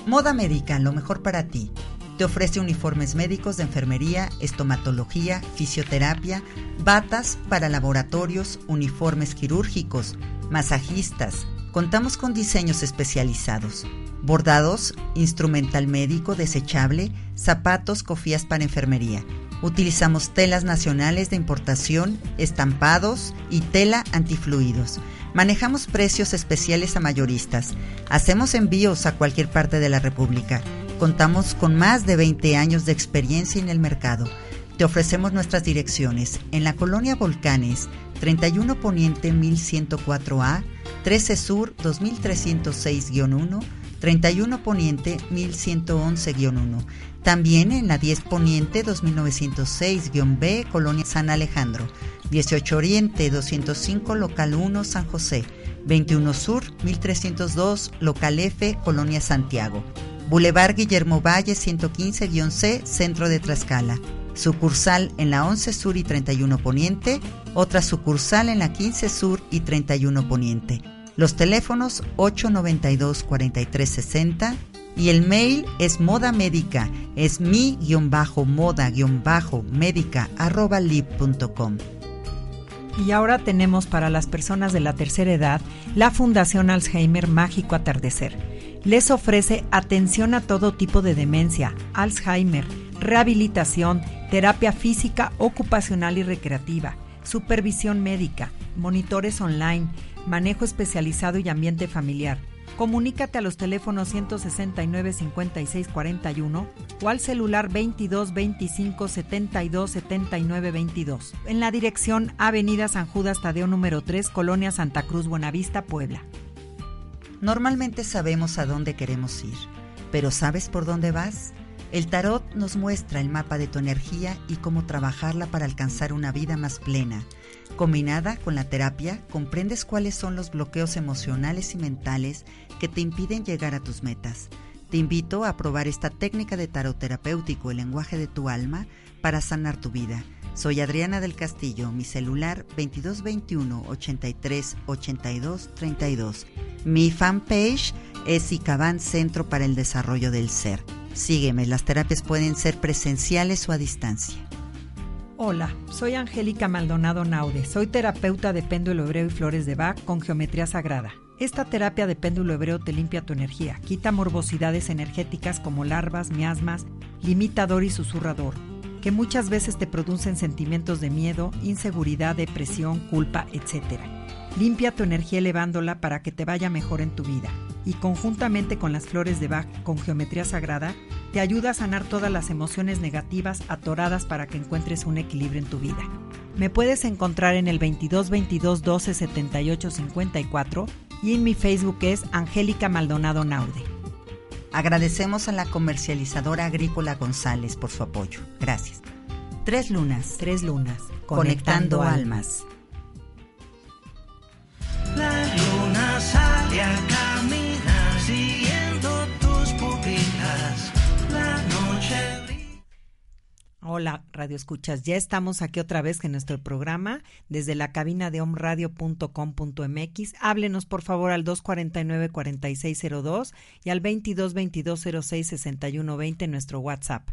Moda Médica, lo mejor para ti. Te ofrece uniformes médicos de enfermería, estomatología, fisioterapia, batas para laboratorios, uniformes quirúrgicos, masajistas. Contamos con diseños especializados. Bordados, instrumental médico desechable, zapatos, cofías para enfermería. Utilizamos telas nacionales de importación, estampados y tela antifluidos. Manejamos precios especiales a mayoristas. Hacemos envíos a cualquier parte de la República. Contamos con más de 20 años de experiencia en el mercado. Te ofrecemos nuestras direcciones en la colonia Volcanes, 31 Poniente 1104A, 13 Sur 2306-1, 31 Poniente 1111-1. También en la 10 Poniente 2906-B, Colonia San Alejandro. 18 Oriente 205, Local 1, San José. 21 Sur 1302, Local F, Colonia Santiago. Boulevard Guillermo Valle 115-C, Centro de Tlaxcala. Sucursal en la 11 Sur y 31 Poniente. Otra sucursal en la 15 Sur y 31 Poniente. Los teléfonos 892-4360 y el mail es moda médica, es mi-moda-médica arroba lib.com. Y ahora tenemos para las personas de la tercera edad la Fundación Alzheimer Mágico Atardecer. Les ofrece atención a todo tipo de demencia, Alzheimer, rehabilitación, terapia física, ocupacional y recreativa, supervisión médica, monitores online, manejo especializado y ambiente familiar. Comunícate a los teléfonos 169 56 41 o al celular 22 25 72 79 22 en la dirección Avenida San Judas Tadeo número 3, Colonia Santa Cruz, Buenavista, Puebla. Normalmente sabemos a dónde queremos ir, pero ¿sabes por dónde vas? El tarot nos muestra el mapa de tu energía y cómo trabajarla para alcanzar una vida más plena. Combinada con la terapia, comprendes cuáles son los bloqueos emocionales y mentales que te impiden llegar a tus metas. Te invito a probar esta técnica de tarot terapéutico, el lenguaje de tu alma, para sanar tu vida. Soy Adriana del Castillo, mi celular 2221 83 82 32. Mi fanpage es ICABAN Centro para el Desarrollo del Ser. Sígueme, las terapias pueden ser presenciales o a distancia. Hola, soy Angélica Maldonado Naude. Soy terapeuta de péndulo hebreo y flores de Bach con geometría sagrada. Esta terapia de péndulo hebreo te limpia tu energía, quita morbosidades energéticas como larvas, miasmas, limitador y susurrador, que muchas veces te producen sentimientos de miedo, inseguridad, depresión, culpa, etc. Limpia tu energía elevándola para que te vaya mejor en tu vida y conjuntamente con las flores de Bach con geometría sagrada, te ayuda a sanar todas las emociones negativas atoradas para que encuentres un equilibrio en tu vida. Me puedes encontrar en el 22 22 12 78 54 y en mi Facebook es Angélica Maldonado Naude. Agradecemos a la comercializadora agrícola González por su apoyo. Gracias. Tres lunas. Tres lunas. Conectando, almas. La luna sale a Hola, Radio Escuchas. Ya estamos aquí otra vez en nuestro programa desde la cabina de omradio.com.mx. Háblenos por favor al 249-4602 y al 2222066120 en nuestro WhatsApp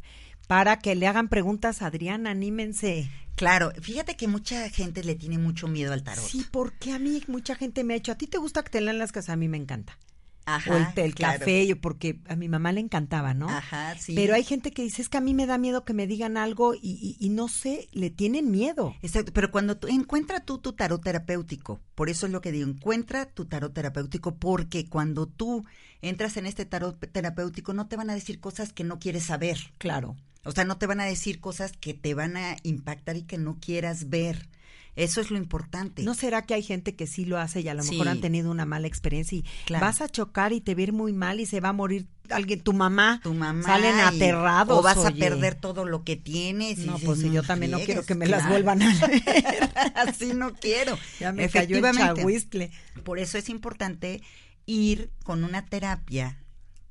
para que le hagan preguntas a Adriana. Anímense. Claro, fíjate que mucha gente le tiene mucho miedo al tarot. Sí, porque a mí mucha gente me ha hecho, ¿a ti te gusta que te lean las casas? A mí me encanta. Ajá, o el, el claro. café, porque a mi mamá le encantaba, ¿no? Ajá, sí. Pero hay gente que dice, es que a mí me da miedo que me digan algo y, y- y no sé, le tienen miedo. Exacto, pero cuando tú encuentra tú tu tarot terapéutico, por eso es lo que digo, encuentra tu tarot terapéutico porque cuando tú entras en este tarot terapéutico no te van a decir cosas que no quieres saber. Claro. O sea, no te van a decir cosas que te van a impactar y que no quieras ver. Eso es lo importante. ¿No será que hay gente que sí lo hace y a lo Sí. mejor han tenido una mala experiencia y Claro. vas a chocar y te va a ir muy mal y se va a morir alguien, tu mamá? tu mamá Salen aterrados. o vas a perder todo lo que tienes. No, pues sí, yo también no quiero que me las vuelvan a leer. Así no quiero. Ya me cayó el Efectivamente. Por eso es importante ir con una terapia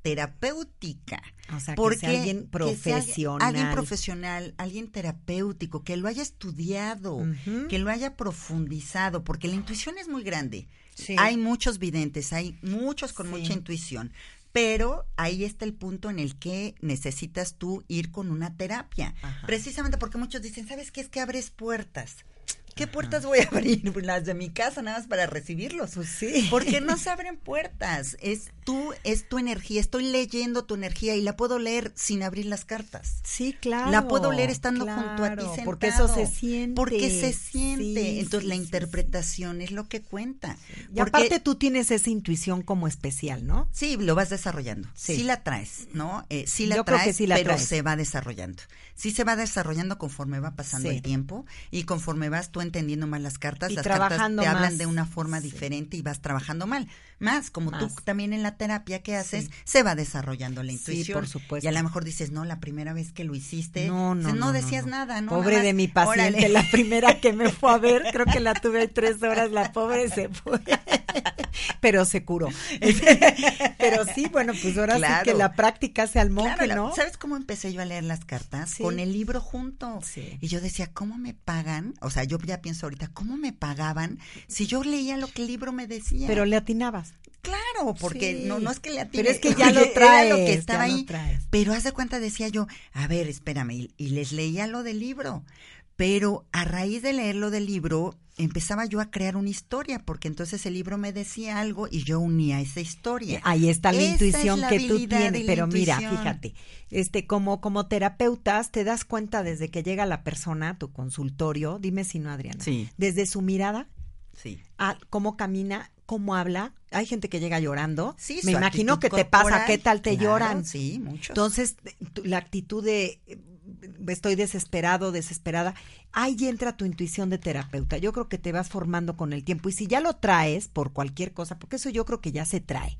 terapéutica. O sea, que Porque sea alguien que sea profesional. alguien profesional, alguien terapéutico, que lo haya estudiado, que lo haya profundizado, porque la intuición es muy grande. Sí. Hay muchos videntes, hay muchos con Sí. mucha intuición, pero ahí está el punto en el que necesitas tú ir con una terapia. Ajá. Precisamente porque muchos dicen, ¿sabes qué? Es que abres puertas. ¿Qué puertas voy a abrir? Las de mi casa, nada más para recibirlos. Pues sí. Porque no se abren puertas. Es tú, es tu energía. Estoy leyendo tu energía y la puedo leer sin abrir las cartas. Sí, claro. La puedo leer estando junto a ti sentado. Porque eso se siente. Porque se siente. Sí, Entonces sí, la sí, interpretación es lo que cuenta. Y Porque- aparte tú tienes esa intuición como especial, ¿no? Sí, lo vas desarrollando. Sí. Sí, la traes, ¿no? Eh, sí la Yo creo traes, que sí la pero traes. se va desarrollando. Sí se va desarrollando conforme va pasando Sí. el tiempo y conforme vas tú entendiendo más las cartas, Y las cartas te hablan de una forma Sí. diferente y vas trabajando mal. Más, como Más. tú también en la terapia que haces, Sí. se va desarrollando la Sí, intuición. por supuesto. Y a lo mejor dices, no, la primera vez que lo hiciste, No, no, no, no, decías no. nada, ¿no? Pobre de mi paciente, órale. la primera que me fue a ver, creo que la tuve tres horas, la pobre se fue, pero se curó. Pero sí, bueno, pues ahora sí que la práctica se al monje, Claro, ¿no? ¿Sabes cómo empecé yo a leer las cartas? Sí. Con el libro junto. Sí. Y yo decía, ¿cómo me pagan? O sea, yo ya pienso ahorita, ¿cómo me pagaban si yo leía lo que el libro me decía? Pero le atinabas. Claro, porque Sí. no, no es que le atine, Pero es que ya lo era traes, lo que estaba ahí. traes. Pero haz de cuenta, decía yo, a ver, espérame, y, y les leía lo del libro. Pero a raíz de leer lo del libro, empezaba yo a crear una historia, porque entonces el libro me decía algo y yo unía esa historia. Ahí está la Esa es intuición la que tú tienes. Pero mira, fíjate, este, como, como terapeutas, te das cuenta desde que llega la persona a tu consultorio, dime si no, Adriana. Sí. Desde su mirada, Sí. a cómo camina, cómo habla. Hay gente que llega llorando. Sí, Me imagino que te pasa, ¿qué tal te claro, lloran? Sí, muchos. Entonces, la actitud de estoy desesperado, desesperada, ahí entra tu intuición de terapeuta. Yo creo que te vas formando con el tiempo y si ya lo traes por cualquier cosa, porque eso yo creo que ya se trae.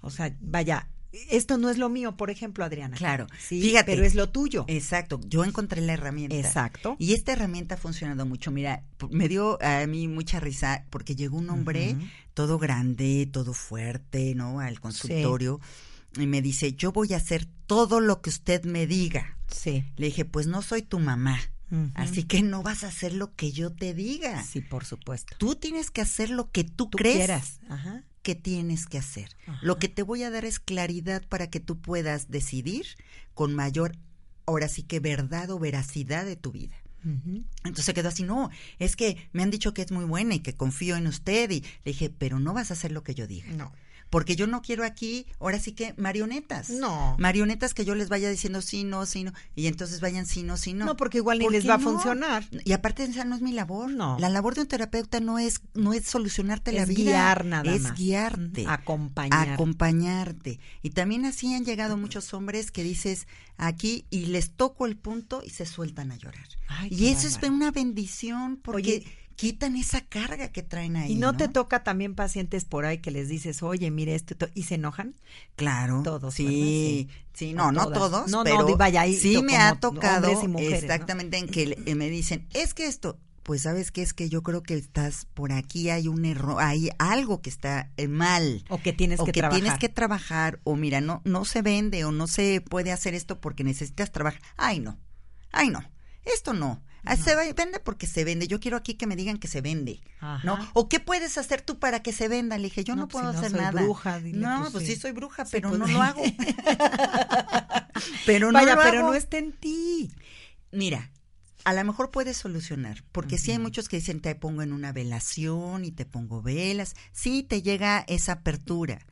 O sea, vaya, esto no es lo mío, por ejemplo, Adriana. Claro. Sí, Fíjate. pero es lo tuyo. Exacto, yo encontré la herramienta. Exacto. Y esta herramienta ha funcionado mucho. Mira, me dio a mí mucha risa porque llegó un hombre todo grande, todo fuerte, ¿no? Al consultorio y me dice, yo voy a hacer todo lo que usted me diga. Sí. Le dije, pues no soy tu mamá. Así que no vas a hacer lo que yo te diga. Sí, por supuesto. Tú tienes que hacer lo que tú, Tú crees quieras. Ajá. Que tienes que hacer. Ajá. Lo que te voy a dar es claridad para que tú puedas decidir con mayor, ahora sí que verdad o veracidad de tu vida. Entonces se quedó así, no, es que me han dicho que es muy buena y que confío en usted y le dije, pero no vas a hacer lo que yo diga. No. Porque yo no quiero aquí, ahora sí que marionetas. No. Marionetas que yo les vaya diciendo sí, no, sí, no. Y entonces vayan sí, no, sí, no. No, porque igual ni ¿Por les va a funcionar. Y aparte esa no es mi labor. No. La labor de un terapeuta no es, no es solucionarte la Es vida. guiar nada es más. guiarte. Acompañar. Acompañarte. Y también así han llegado muchos hombres que dices aquí y les toco el punto y se sueltan a llorar. Ay, y eso es una bendición porque Oye, quitan esa carga que traen ahí. Y no, te toca también pacientes por ahí que les dices, oye, mire esto, y se enojan. Claro. Todos, Sí, ¿verdad? sí, Sí. no, no todas. todos, No, no, pero di- vaya, ahí sí me ha tocado hombres y mujeres, ¿no? exactamente en que le- me dicen, es que esto, pues sabes que es que yo creo que estás por aquí hay un error, hay algo que está eh, mal. O que tienes o que que trabajar. tienes que trabajar, o mira, no, no se vende, o no se puede hacer esto porque necesitas trabajar. Ay, no, ay, no, esto no. Ah, Se va- vende porque se vende. Yo quiero aquí que me digan que se vende, Ajá. ¿no? ¿O qué puedes hacer tú para que se venda? Le dije, yo no, No, pues, puedo si no hacer soy nada. bruja, dile, no, pues, pues, sí. sí. soy bruja, Sí, pero pues, no lo hago. pero no Vaya, lo pero hago. no está en ti. Mira, a lo mejor puedes solucionar, porque sí hay muchos que dicen te pongo en una velación y te pongo velas, sí te llega esa apertura,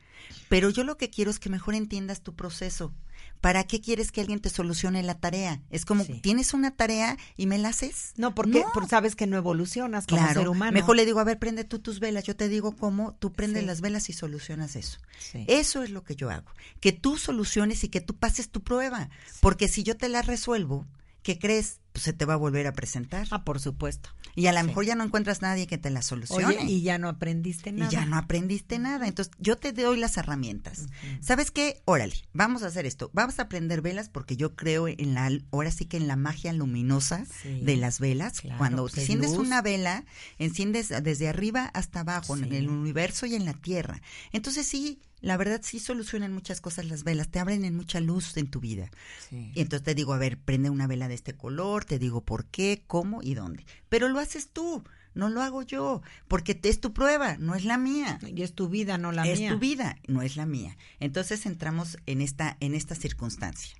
pero yo lo que quiero es que mejor entiendas tu proceso. ¿Para qué quieres que alguien te solucione la tarea? Es como, Sí. tienes una tarea y me la haces. No, porque, No. porque sabes que no evolucionas como Claro, ser humano. mejor le digo, a ver, prende tú tus velas, yo te digo cómo, tú prendes Sí. las velas y solucionas eso. Sí. Eso es lo que yo hago, que tú soluciones y que tú pases tu prueba, porque si yo te la resuelvo, ¿qué crees? Pues se te va a volver a presentar. Ah, por supuesto. Y a lo sí. mejor ya no encuentras nadie que te la solucione. Oye, y ya no aprendiste Y nada. ya no aprendiste nada. Entonces, yo te doy las herramientas. ¿Sabes qué? Órale, vamos a hacer esto. Vamos a aprender velas porque yo creo en la, ahora sí que en la magia luminosa Sí. de las velas. Claro, Cuando pues es enciendes una vela, enciendes desde arriba hasta abajo, en el universo y en la tierra. Entonces, sí, la verdad sí solucionan muchas cosas las velas, te abren en mucha luz en tu vida. Sí. Y entonces te digo, a ver, prende una vela de este color, te digo por qué, cómo y dónde. Pero lo haces tú, no lo hago yo, porque es tu prueba, no es la mía. Y es tu vida, no la es mía. tu vida, no es la mía. Entonces entramos en esta, en esta circunstancia.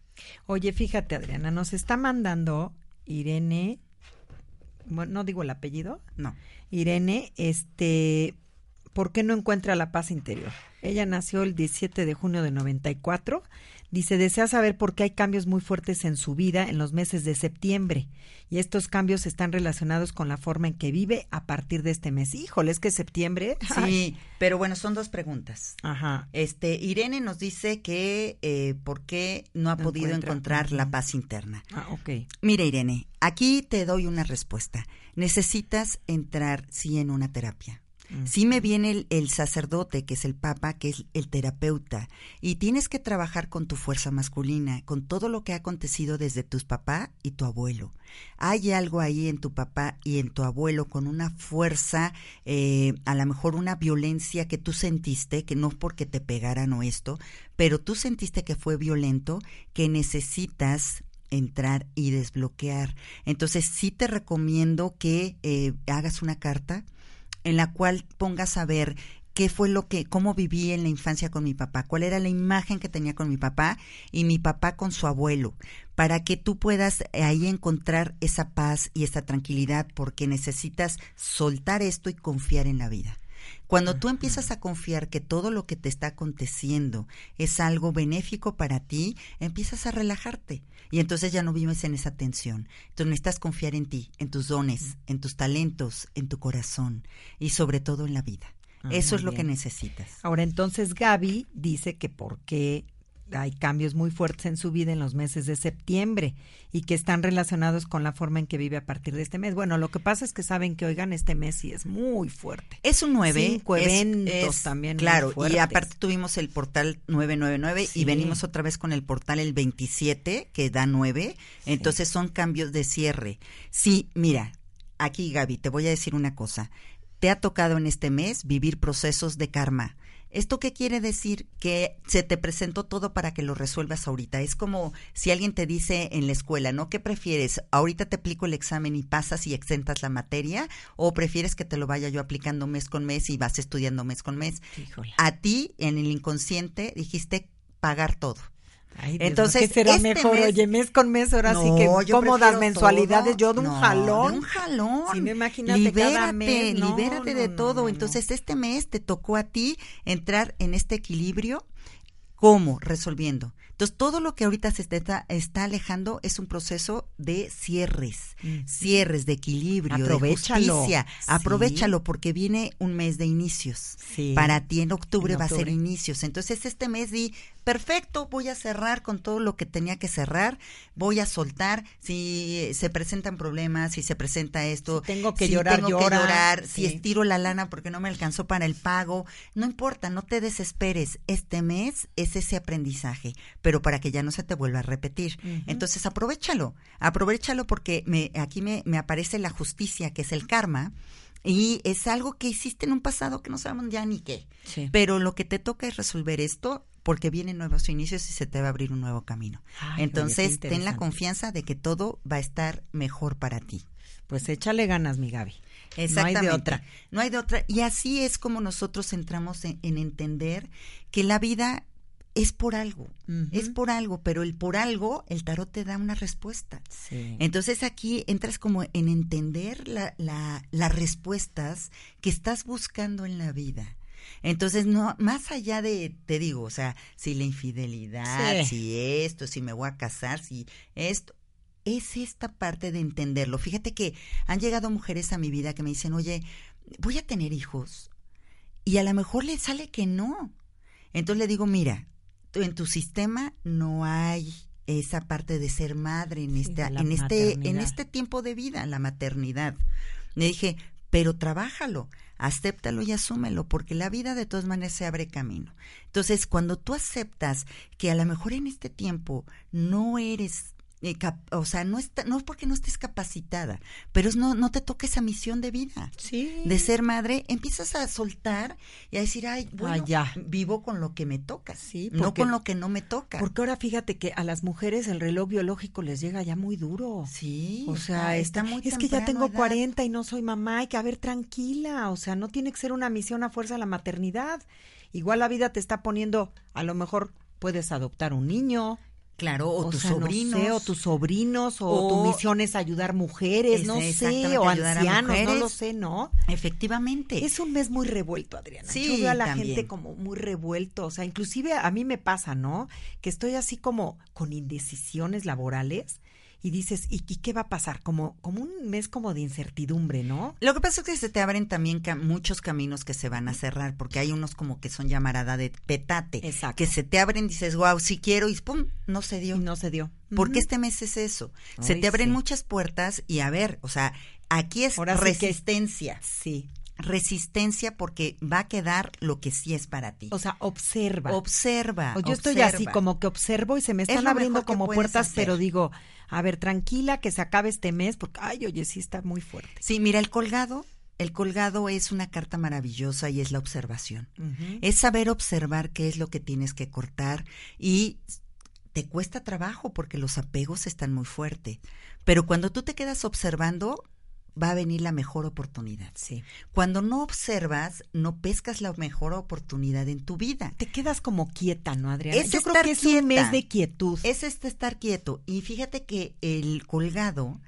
Oye, fíjate, Adriana, nos está mandando Irene, bueno, no digo el apellido, No. Irene, este, ¿por qué no encuentra la paz interior? Ella nació el 17 de junio de 94. Dice, desea saber por qué hay cambios muy fuertes en su vida en los meses de septiembre. Y estos cambios están relacionados con la forma en que vive a partir de este mes. Híjole, es que septiembre. ay. Sí, pero bueno, son dos preguntas. Ajá. Este, Irene nos dice que eh, por qué no ha No podido encuentra. encontrar la paz interna. Ah, ok. Mira, Irene, aquí te doy una respuesta. Necesitas entrar, sí, en una terapia. Mm. Sí me viene el, sacerdote, que es el papa, que es el terapeuta, y tienes que trabajar con tu fuerza masculina, con todo lo que ha acontecido desde tus papá y tu abuelo. Hay algo ahí en tu papá y en tu abuelo con una fuerza, eh, a lo mejor una violencia que tú sentiste, que no porque te pegaran o esto, pero tú sentiste que fue violento, que necesitas entrar y desbloquear. Entonces sí te recomiendo que eh, hagas una carta en la cual pongas a ver qué fue lo que, cómo viví en la infancia con mi papá, cuál era la imagen que tenía con mi papá y mi papá con su abuelo, para que tú puedas ahí encontrar esa paz y esa tranquilidad, porque necesitas soltar esto y confiar en la vida. Cuando tú empiezas a confiar que todo lo que te está aconteciendo es algo benéfico para ti, empiezas a relajarte y entonces ya no vives en esa tensión. Entonces necesitas confiar en ti, en tus dones, en tus talentos, en tu corazón y sobre todo en la vida. Ah, Eso es lo que necesitas. Ahora entonces Gaby dice que por qué hay cambios muy fuertes en su vida en los meses de septiembre y que están relacionados con la forma en que vive a partir de este mes. Bueno, lo que pasa es que saben que, oigan, este mes sí es muy fuerte. Es un 9. Cinco eventos también muy Claro, y aparte tuvimos el portal 999 Sí. y venimos otra vez con el portal el 27 que da 9. Entonces son cambios de cierre. Sí, mira, aquí Gaby, te voy a decir una cosa. Te ha tocado en este mes vivir procesos de karma ¿Esto qué quiere decir? Que se te presentó todo para que lo resuelvas ahorita. Es como si alguien te dice en la escuela, ¿no? ¿Qué prefieres? ¿Ahorita te aplico el examen y pasas y exentas la materia? ¿O prefieres que te lo vaya yo aplicando mes con mes y vas estudiando mes con mes? Híjole. A ti, en el inconsciente, dijiste pagar todo. Ay, Dios, Entonces, ¿qué será este mejor? mes- Oye, mes con mes, ahora sí que cómodas mensualidades, todo. yo de un No, jalón. De un jalón. Sí, no, imagínate libérate, cada mes. No, libérate de todo. Entonces, este mes te tocó a ti entrar en este equilibrio. ¿Cómo? Resolviendo. Entonces, todo lo que ahorita se está, está alejando es un proceso de cierres, Mm. cierres, de equilibrio, Aprovéchalo. de justicia. Sí. Aprovechalo porque viene un mes de inicios. Sí. Para ti en octubre, En va a ser octubre. inicios. Entonces, este mes di, perfecto, voy a cerrar con todo lo que tenía que cerrar, voy a soltar, si se presentan problemas, si se presenta esto, Si tengo que si llorar, tengo que llora. llorar, Sí. si estiro la lana porque no me alcanzó para el pago, no importa, no te desesperes, este mes es ese aprendizaje, pero para que ya no se te vuelva a repetir. Entonces, aprovechalo, aprovechalo porque me, aquí me, me aparece la justicia, que es el karma, y es algo que hiciste en un pasado que no sabemos ya ni qué. Sí. Pero lo que te toca es resolver esto porque vienen nuevos inicios y se te va a abrir un nuevo camino. Ay, Entonces, ten la confianza de que todo va a estar mejor para ti. Pues échale ganas, mi Gaby. Exactamente. No hay de otra. No hay de otra. Y así es como nosotros entramos en, en entender que la vida es por algo. Es por algo, pero el por algo, el tarot te da una respuesta. Sí. Entonces aquí entras como en entender la, la- las respuestas que estás buscando en la vida. Entonces, no, más allá de, te digo, o sea, si la infidelidad, Sí. si esto, si me voy a casar, si esto, es esta parte de entenderlo. Fíjate que han llegado mujeres a mi vida que me dicen, oye, voy a tener hijos. Y a lo mejor le sale que no. Entonces le digo, mira, en tu sistema no hay esa parte de ser madre en esta, en este, en este tiempo de vida, la maternidad. Le dije, pero trabájalo, acéptalo y asúmelo, porque la vida de todas maneras se abre camino. Entonces, cuando tú aceptas que a lo mejor en este tiempo no eres eh, cap- o sea, no está, no es porque no estés capacitada, pero es no, no te toca esa misión de vida Sí. de ser madre, empiezas a soltar y a decir, ay, bueno, Ah, ya. vivo con lo que me toca, Sí, no con lo que no me toca. Porque ahora fíjate que a las mujeres el reloj biológico les llega ya muy duro. sí, O sea, está, está, muy es que ya tengo edad. 40 y no soy mamá, hay que haber tranquila, o sea, no tiene que ser una misión a fuerza la maternidad. Igual la vida te está poniendo, a lo mejor puedes adoptar un niño, Claro, o, tus sea, no sobrinos. sé, o tus sobrinos, o, tu misión es ayudar mujeres, Es- no sé, o ayudar a ancianos, no lo sé, ¿no? Efectivamente. Es un mes muy revuelto, Adriana. Sí, Yo veo a la también. gente como muy revuelto, o sea, inclusive a mí me pasa, ¿no? Que estoy así como con indecisiones laborales y dices, ¿y, y qué va a pasar? Como, como un mes como de incertidumbre, ¿no? Lo que pasa es que se te abren también muchos caminos que se van a cerrar, porque hay unos como que son llamarada de petate, Exacto. que se te abren, dices, wow, sí quiero, y pum, no se dio. Y no se dio. Porque este mes es eso. se te abren sí. muchas puertas y a ver, o sea, aquí es Ahora sí que- resistencia. Sí. Resistencia porque va a quedar lo que sí es para ti. O sea, observa. observa. O yo estoy así como que observo y se me Es están abriendo como puertas, hacer. pero digo, a ver, tranquila, que se acabe este mes, porque, ay, oye, sí está muy fuerte. Sí, mira, el colgado, el colgado es una carta maravillosa y es la observación. Es saber observar qué es lo que tienes que cortar y te cuesta trabajo porque los apegos están muy fuertes. Pero cuando tú te quedas observando, va a venir la mejor oportunidad. Sí. Cuando no observas, no pescas la mejor oportunidad en tu vida. Te quedas como quieta, ¿no, Adriana? Es Yo creo estar que es quieta. un mes de quietud. Es este estar quieto. Y fíjate que el colgado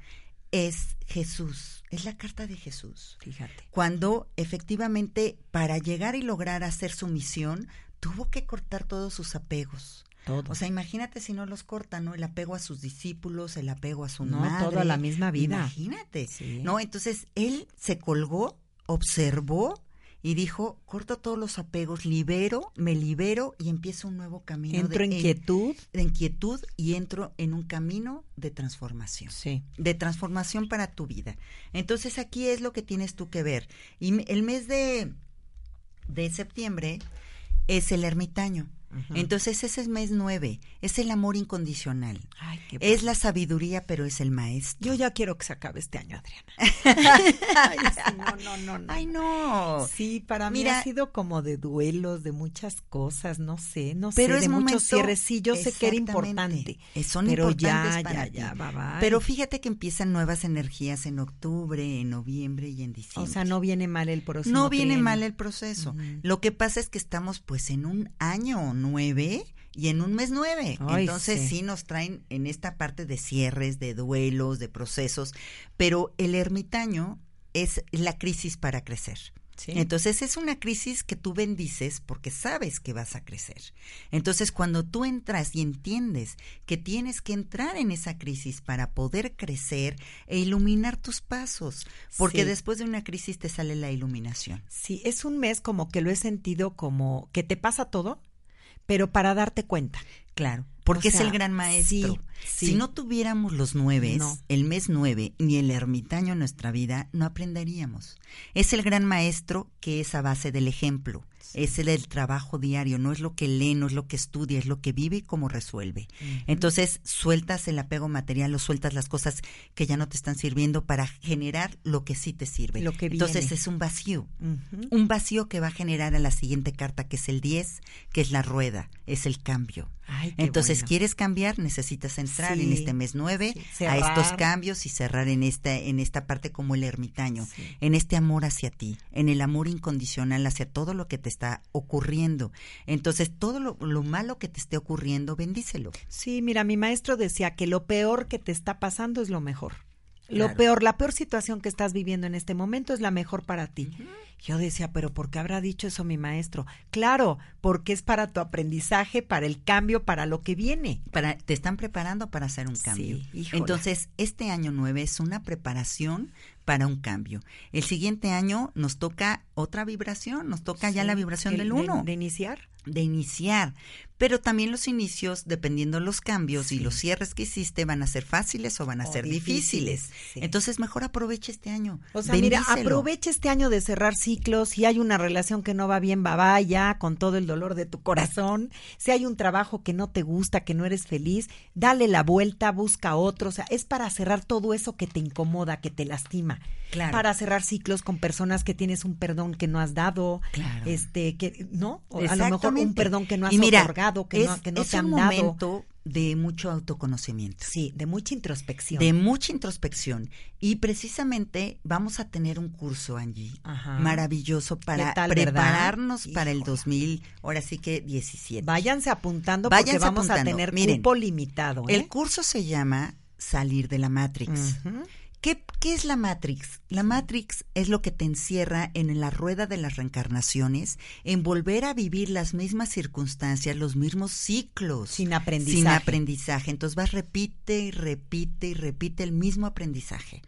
es Jesús, es la carta de Jesús. Fíjate. Cuando efectivamente para llegar y lograr hacer su misión, tuvo que cortar todos sus apegos. Todo. O sea, imagínate si no los corta, ¿no? El apego a sus discípulos, el apego a su No, madre. toda la misma vida. Imagínate. Sí. ¿No? Entonces, él se colgó, observó y dijo, corto todos los apegos, libero, me libero y empiezo un nuevo camino. Entro en quietud. de inquietud y entro en un camino de transformación Sí. de transformación para tu vida. Entonces aquí es lo que tienes tú que ver. Y el mes de, de septiembre es el ermitaño. Entonces ese es mes nueve, es el amor incondicional. Ay, qué Es la sabiduría, pero es el maestro. Yo ya quiero que se acabe este año, Adriana. Ay, sí, no, no, no, no. Ay, no. Sí, para mí Mira- ha sido como de duelos, de muchas cosas, no sé, no Pero sé, es de momento, muchos cierres. Sí, yo sé que era importante. Eh, Son pero importantes ya, para ya, ti. ya, bye, bye. Pero fíjate que empiezan nuevas energías en octubre, en noviembre y en o diciembre. sea, no viene mal el próximo No viene trienio. mal el proceso. Lo que pasa es que estamos pues en un año nueve y en un mes nueve. Ay, Entonces sí. sí. nos traen en esta parte de cierres, de duelos, de procesos, pero el ermitaño es la crisis para crecer. Sí. Entonces es una crisis que tú bendices porque sabes que vas a crecer. Entonces cuando tú entras y entiendes que tienes que entrar en esa crisis para poder crecer e iluminar tus pasos, porque Sí. después de una crisis te sale la iluminación. Sí, es un mes como que lo he sentido como que te pasa todo, pero para darte cuenta. Claro, porque O sea, es el gran maestro. sí, sí. Si no tuviéramos los nueve, No. el mes nueve, ni el ermitaño en nuestra vida, no aprenderíamos. Es el gran maestro que es a base del ejemplo, es el del trabajo diario, no es lo que lee, no es lo que estudia, es lo que vive y cómo resuelve. Entonces, sueltas el apego material o sueltas las cosas que ya no te están sirviendo para generar lo que sí te sirve. Lo que Entonces, viene. es un vacío un vacío que va a generar a la siguiente carta, que es el 10, que es la rueda, es el cambio. Ay, Entonces, bueno. ¿quieres cambiar? Necesitas entrar en este mes 9 sí, a estos cambios y cerrar en esta, en esta parte como el ermitaño, Sí. en este amor hacia ti, en el amor incondicional hacia todo lo que te está ocurriendo. Entonces, todo lo, lo malo que te esté ocurriendo, bendícelo. Sí, mira, mi maestro decía que lo peor que te está pasando es lo mejor. Lo peor, la peor situación que estás viviendo en este momento es la mejor para ti. Yo decía, pero ¿por qué habrá dicho eso mi maestro? Claro, porque es para tu aprendizaje, para el cambio, para lo que viene. Para, te están preparando para hacer un Sí, cambio. híjola. Entonces, este año 9 es una preparación para un cambio. El siguiente año nos toca otra vibración, nos toca ya Sí, la vibración el- del de- 1. De, iniciar. De iniciar. Pero también los inicios, dependiendo los cambios y los cierres que hiciste, van a ser fáciles o van a O ser difíciles. difíciles, sí. Entonces, mejor aprovecha este año. O sea, mira, aprovecha este año de cerrar ciclos. Si hay una relación que no va bien, va, va ya, con todo el dolor de tu corazón. Si hay un trabajo que no te gusta, que no eres feliz, dale la vuelta, busca otro. O sea, es para cerrar todo eso que te incomoda, que te lastima. Claro. Para cerrar ciclos con personas que tienes un perdón que no has dado. Claro. Este, que, ¿no? O a lo mejor un perdón que no has Y mira, otorgado, que es, no, que no es te han un dado. momento de mucho autoconocimiento. Sí, de mucha introspección. de mucha introspección y precisamente vamos a tener un curso Angie Ajá. maravilloso para ¿Qué tal, verdad? prepararnos para el Híjole. 2000 ahora sí que 17 Váyanse apuntando porque Váyanse vamos a apuntando. tener Miren, cupo limitado. ¿eh? el curso se llama salir de la Matrix Ujú. ¿Qué, ¿Qué es la Matrix? La Matrix es lo que te encierra en la rueda de las reencarnaciones, en volver a vivir las mismas circunstancias, los mismos ciclos. Sin aprendizaje. Sin aprendizaje. Entonces vas, repite y repite y repite el mismo aprendizaje.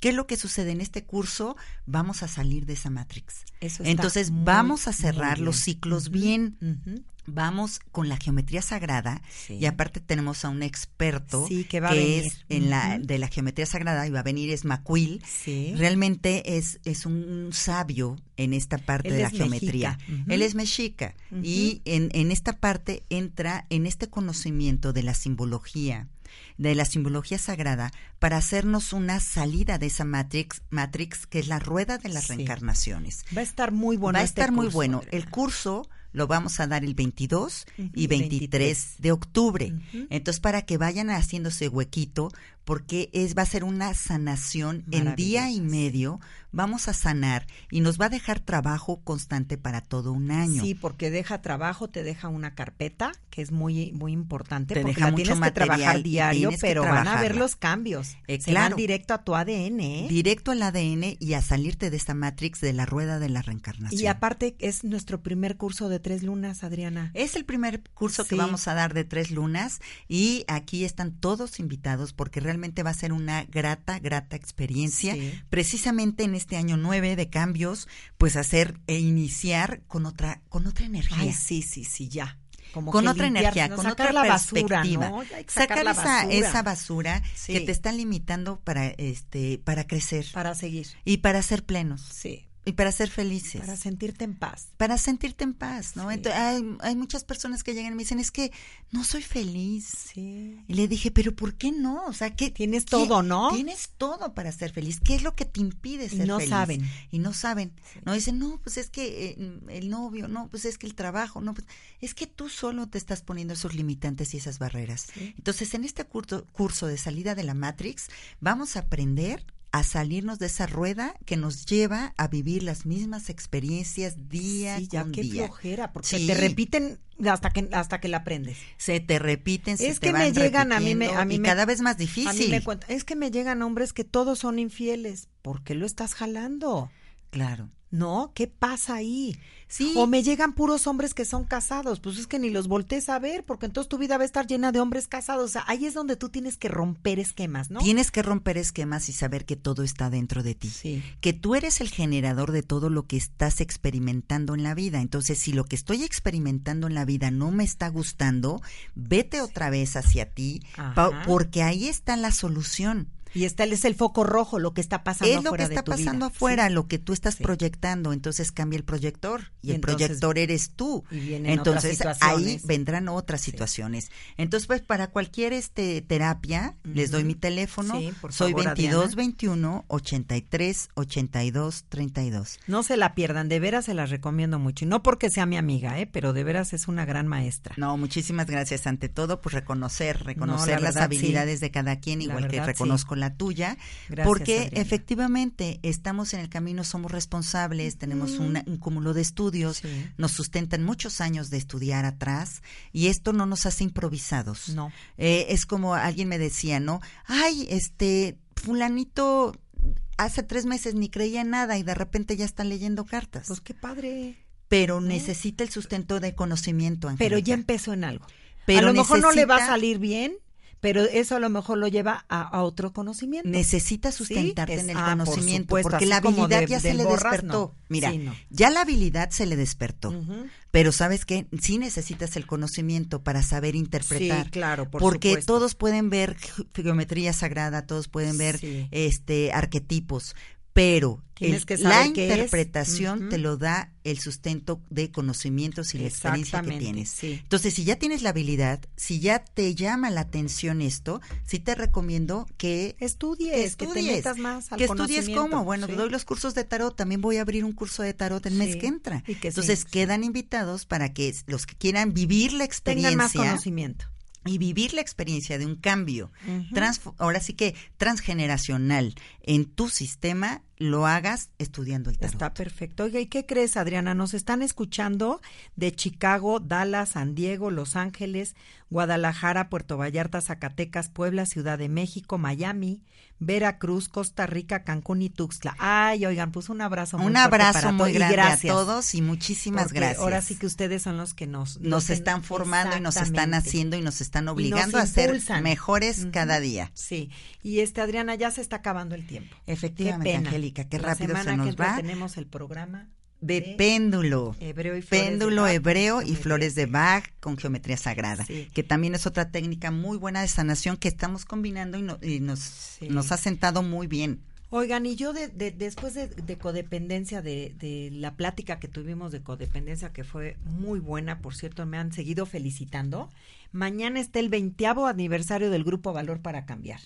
¿Qué es lo que sucede en este curso? Vamos a salir de esa Matrix. Eso está Entonces muy, vamos a cerrar los ciclos bien. Vamos con la geometría sagrada Sí. y aparte tenemos a un experto Sí, que va a venir. es en la de la geometría sagrada y va a venir es Macuil. Sí. Realmente es, es un sabio en esta parte Él de la geometría. Él es mexica y en, en esta parte entra en este conocimiento de la simbología, de la simbología sagrada, para hacernos una salida de esa matrix, matrix que es la rueda de las Sí. reencarnaciones. Va a estar muy bueno. Va a este estar muy bueno. El curso lo vamos a dar el 22 Ujú, y 23 23. de octubre. Ujú. Entonces, para que vayan haciéndose huequito, porque es va a ser una sanación en día y medio. Vamos a sanar y nos va a dejar trabajo constante para todo un año. Sí, porque deja trabajo, te deja una carpeta, que es muy muy importante, Te porque deja la mucho tienes que trabajar diario, pero van a ver los cambios. Eh, Se claro. van directo a tu ADN, ¿eh? Directo al ADN y a salirte de esta matrix de la rueda de la reencarnación. Y aparte es nuestro primer curso de tres lunas, Adriana. Es el primer curso que vamos a dar de tres lunas y aquí están todos invitados porque realmente va a ser una grata, grata experiencia. Sí. Precisamente en este año nueve de cambios, pues hacer e iniciar con otra, con otra energía. Ay, sí, sí, sí, ya. Como con otra limpiar, energía, ¿no? con sacar otra la basura, perspectiva. ¿no? Hay que sacar la esa, basura. esa basura que te está limitando para este, para crecer para seguir. y para ser plenos. Sí. Y para ser felices. Para sentirte en paz. para sentirte en paz, ¿no? Sí. Entonces, hay, hay muchas personas que llegan y me dicen, es que no soy feliz. Sí. Y le dije, pero ¿por qué no? O sea, que Tienes todo, ¿no? Tienes todo para ser feliz. ¿Qué es lo que te impide Y ser no feliz? saben. Y no saben. No dicen, no, pues es que eh, el novio, no, pues es que el trabajo, no, pues es que tú solo te estás poniendo esos limitantes y esas barreras. Entonces, en este curso, curso de salida de la Matrix, vamos a aprender a salirnos de esa rueda que nos lleva a vivir las mismas experiencias día Sí, ya con qué día. flojera, porque Sí. te repiten hasta que hasta que la aprendes. Se te repiten, se Es te que me llegan, a mí me- a mí y me- cada vez más A mí difícil. me es que me llegan hombres que todos son infieles. ¿Por qué lo estás jalando? Claro. ¿No? ¿Qué pasa ahí? Sí. O me llegan puros hombres que son casados. Pues es que ni los voltees a ver, porque entonces tu vida va a estar llena de hombres casados. O sea, ahí es donde tú tienes que romper esquemas, ¿no? Tienes que romper esquemas y saber que todo está dentro de ti. Sí. Que tú eres el generador de todo lo que estás experimentando en la vida. Entonces, si lo que estoy experimentando en la vida no me está gustando, vete otra vez hacia ti, Ajá. porque ahí está la solución. Y está es el foco rojo, lo que está pasando Es lo que afuera de está tu pasando vida. afuera, Sí. lo que tú estás Sí. proyectando. Entonces cambia el proyector y, Y el entonces- proyector eres tú. y entonces ahí vendrán otras situaciones. Entonces, pues para cualquier este terapia, les doy mi teléfono. Sí, por Soy favor, 22 Adriana. 21 83 82 32. No se la pierdan, de veras se las recomiendo mucho. Y no porque sea mi amiga, ¿eh? pero de veras es una gran maestra. No, muchísimas gracias. Ante todo, pues reconocer, reconocer la las verdad, habilidades de cada quien, La igual que verdad, sí. La tuya, Gracias, porque Adriana. efectivamente estamos en el camino, somos responsables, tenemos una- un cúmulo de estudios, Sí. nos sustentan muchos años de estudiar atrás y esto no nos hace improvisados. No. Eh, es como alguien me decía, ¿no? Ay, este, fulanito hace tres meses ni creía en nada y de repente ya está leyendo cartas. Pues qué padre. pero necesita el sustento de conocimiento, Pero ya empezó en algo. Pero a lo mejor no le va a salir bien, pero eso a lo mejor lo lleva a, a otro conocimiento. Necesitas sustentarte Sí, en el ah, por conocimiento, supuesto, porque la habilidad de- ya se le despertó. no. Mira, Sí, no. ya la habilidad se le despertó. Pero sabes qué, sí necesitas el conocimiento para saber interpretar. Sí, claro, por porque supuesto. todos pueden ver ge- geometría sagrada, todos pueden ver este arquetipos, pero Tienes el- que la interpretación te lo da el sustento de conocimientos y la experiencia que tienes. sí. Entonces, si ya tienes la habilidad, si ya te llama la atención esto, sí te recomiendo que Estudies, que te metas más al que estudies cómo. Bueno, sí. doy los cursos de tarot, también voy a abrir un curso de tarot el mes que entra. y que Entonces, quedan invitados para que los que quieran vivir la Tengan más experiencia conocimiento. Y vivir la experiencia de un cambio, trans- ahora sí que transgeneracional en tu sistema, lo hagas estudiando el tarot. Está perfecto. Oiga, ¿y qué crees, Adriana? Nos están escuchando de Chicago, Dallas, San Diego, Los Ángeles, Guadalajara, Puerto Vallarta, Zacatecas, Puebla, Ciudad de México, Miami, Veracruz, Costa Rica, Cancún y Tuxtla. Ay, oigan, pues un abrazo muy un fuerte abrazo para muy grande gracias, a todos y muchísimas porque gracias. Ahora sí que ustedes son los que nos nos que- están formando y nos están haciendo y nos están nos obligando a ser mejores cada día. Sí, y este Adriana ya se está acabando el tiempo. Efectivamente, Qué pena. Angélica, qué La rápido se que nos entra va. Tenemos el programa De péndulo. hebreo y flores de Péndulo Bach, hebreo y flores de Bach con geometría sagrada, Sí. que también es otra técnica muy buena de sanación que estamos combinando y, no- y nos, Sí. nos ha sentado muy bien. Oigan, y yo de, de- después de, de codependencia, de, de la plática que tuvimos de codependencia, que fue muy buena, por cierto, me han seguido felicitando. Mañana está el 20 aniversario del Grupo Valor para Cambiar.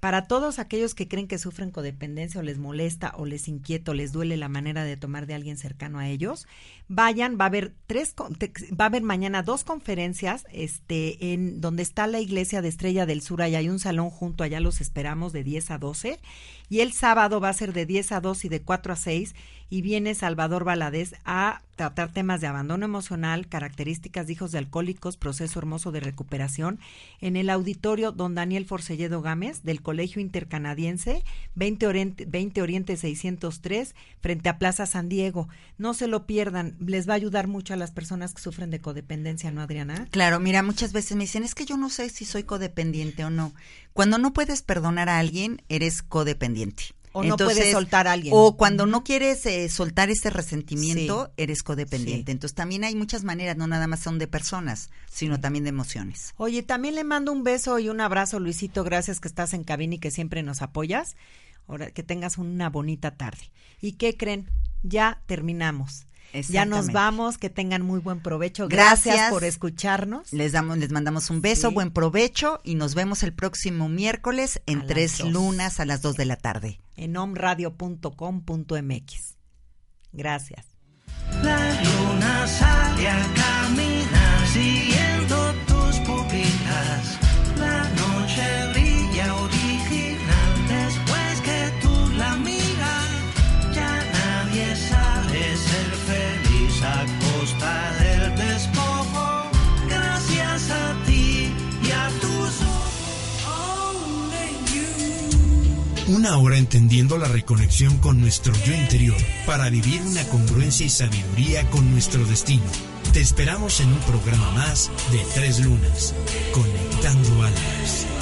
Para todos aquellos que creen que sufren codependencia o les molesta o les inquieta o les duele la manera de tomar de alguien cercano a ellos, vayan, va a haber tres, va a haber mañana dos conferencias, este, en donde está la iglesia de Estrella del Sur, allá hay un salón junto, allá los esperamos de 10 a 12, y el sábado va a ser de 10 a 2 y de 4 a 6, y viene Salvador Valadez a tratar temas de abandono emocional, características de hijos de alcohólicos, proceso hermoso de recuperación, en el auditorio don Daniel Forcelledo Gámez del Colegio Intercanadiense, 20 Oriente, 20 Oriente 603, frente a Plaza San Diego. No se lo pierdan, les va a ayudar mucho a las personas que sufren de codependencia, ¿no, Adriana? Claro, mira, muchas veces me dicen, es que yo no sé si soy codependiente o no. Cuando no puedes perdonar a alguien, eres codependiente. O no puedes soltar a alguien. O cuando no quieres eh, soltar ese resentimiento, Sí. eres codependiente. Sí. Entonces también hay muchas maneras, no nada más son de personas, sino también de emociones. Oye, también le mando un beso y un abrazo, Luisito. Gracias que estás en cabina y que siempre nos apoyas. Ahora que tengas una bonita tarde. ¿Y qué creen? ya terminamos. Ya nos vamos, que tengan muy buen provecho. Gracias, Gracias. por escucharnos. Les damos, les mandamos un beso, Sí. buen provecho y nos vemos el próximo miércoles en tres lunas a las dos de la tarde. en omradio.com.mx. Gracias. La luna sale Una hora entendiendo la reconexión con nuestro yo interior para vivir una congruencia y sabiduría con nuestro destino. Te esperamos en un programa más de Tres Lunas, Conectando Almas.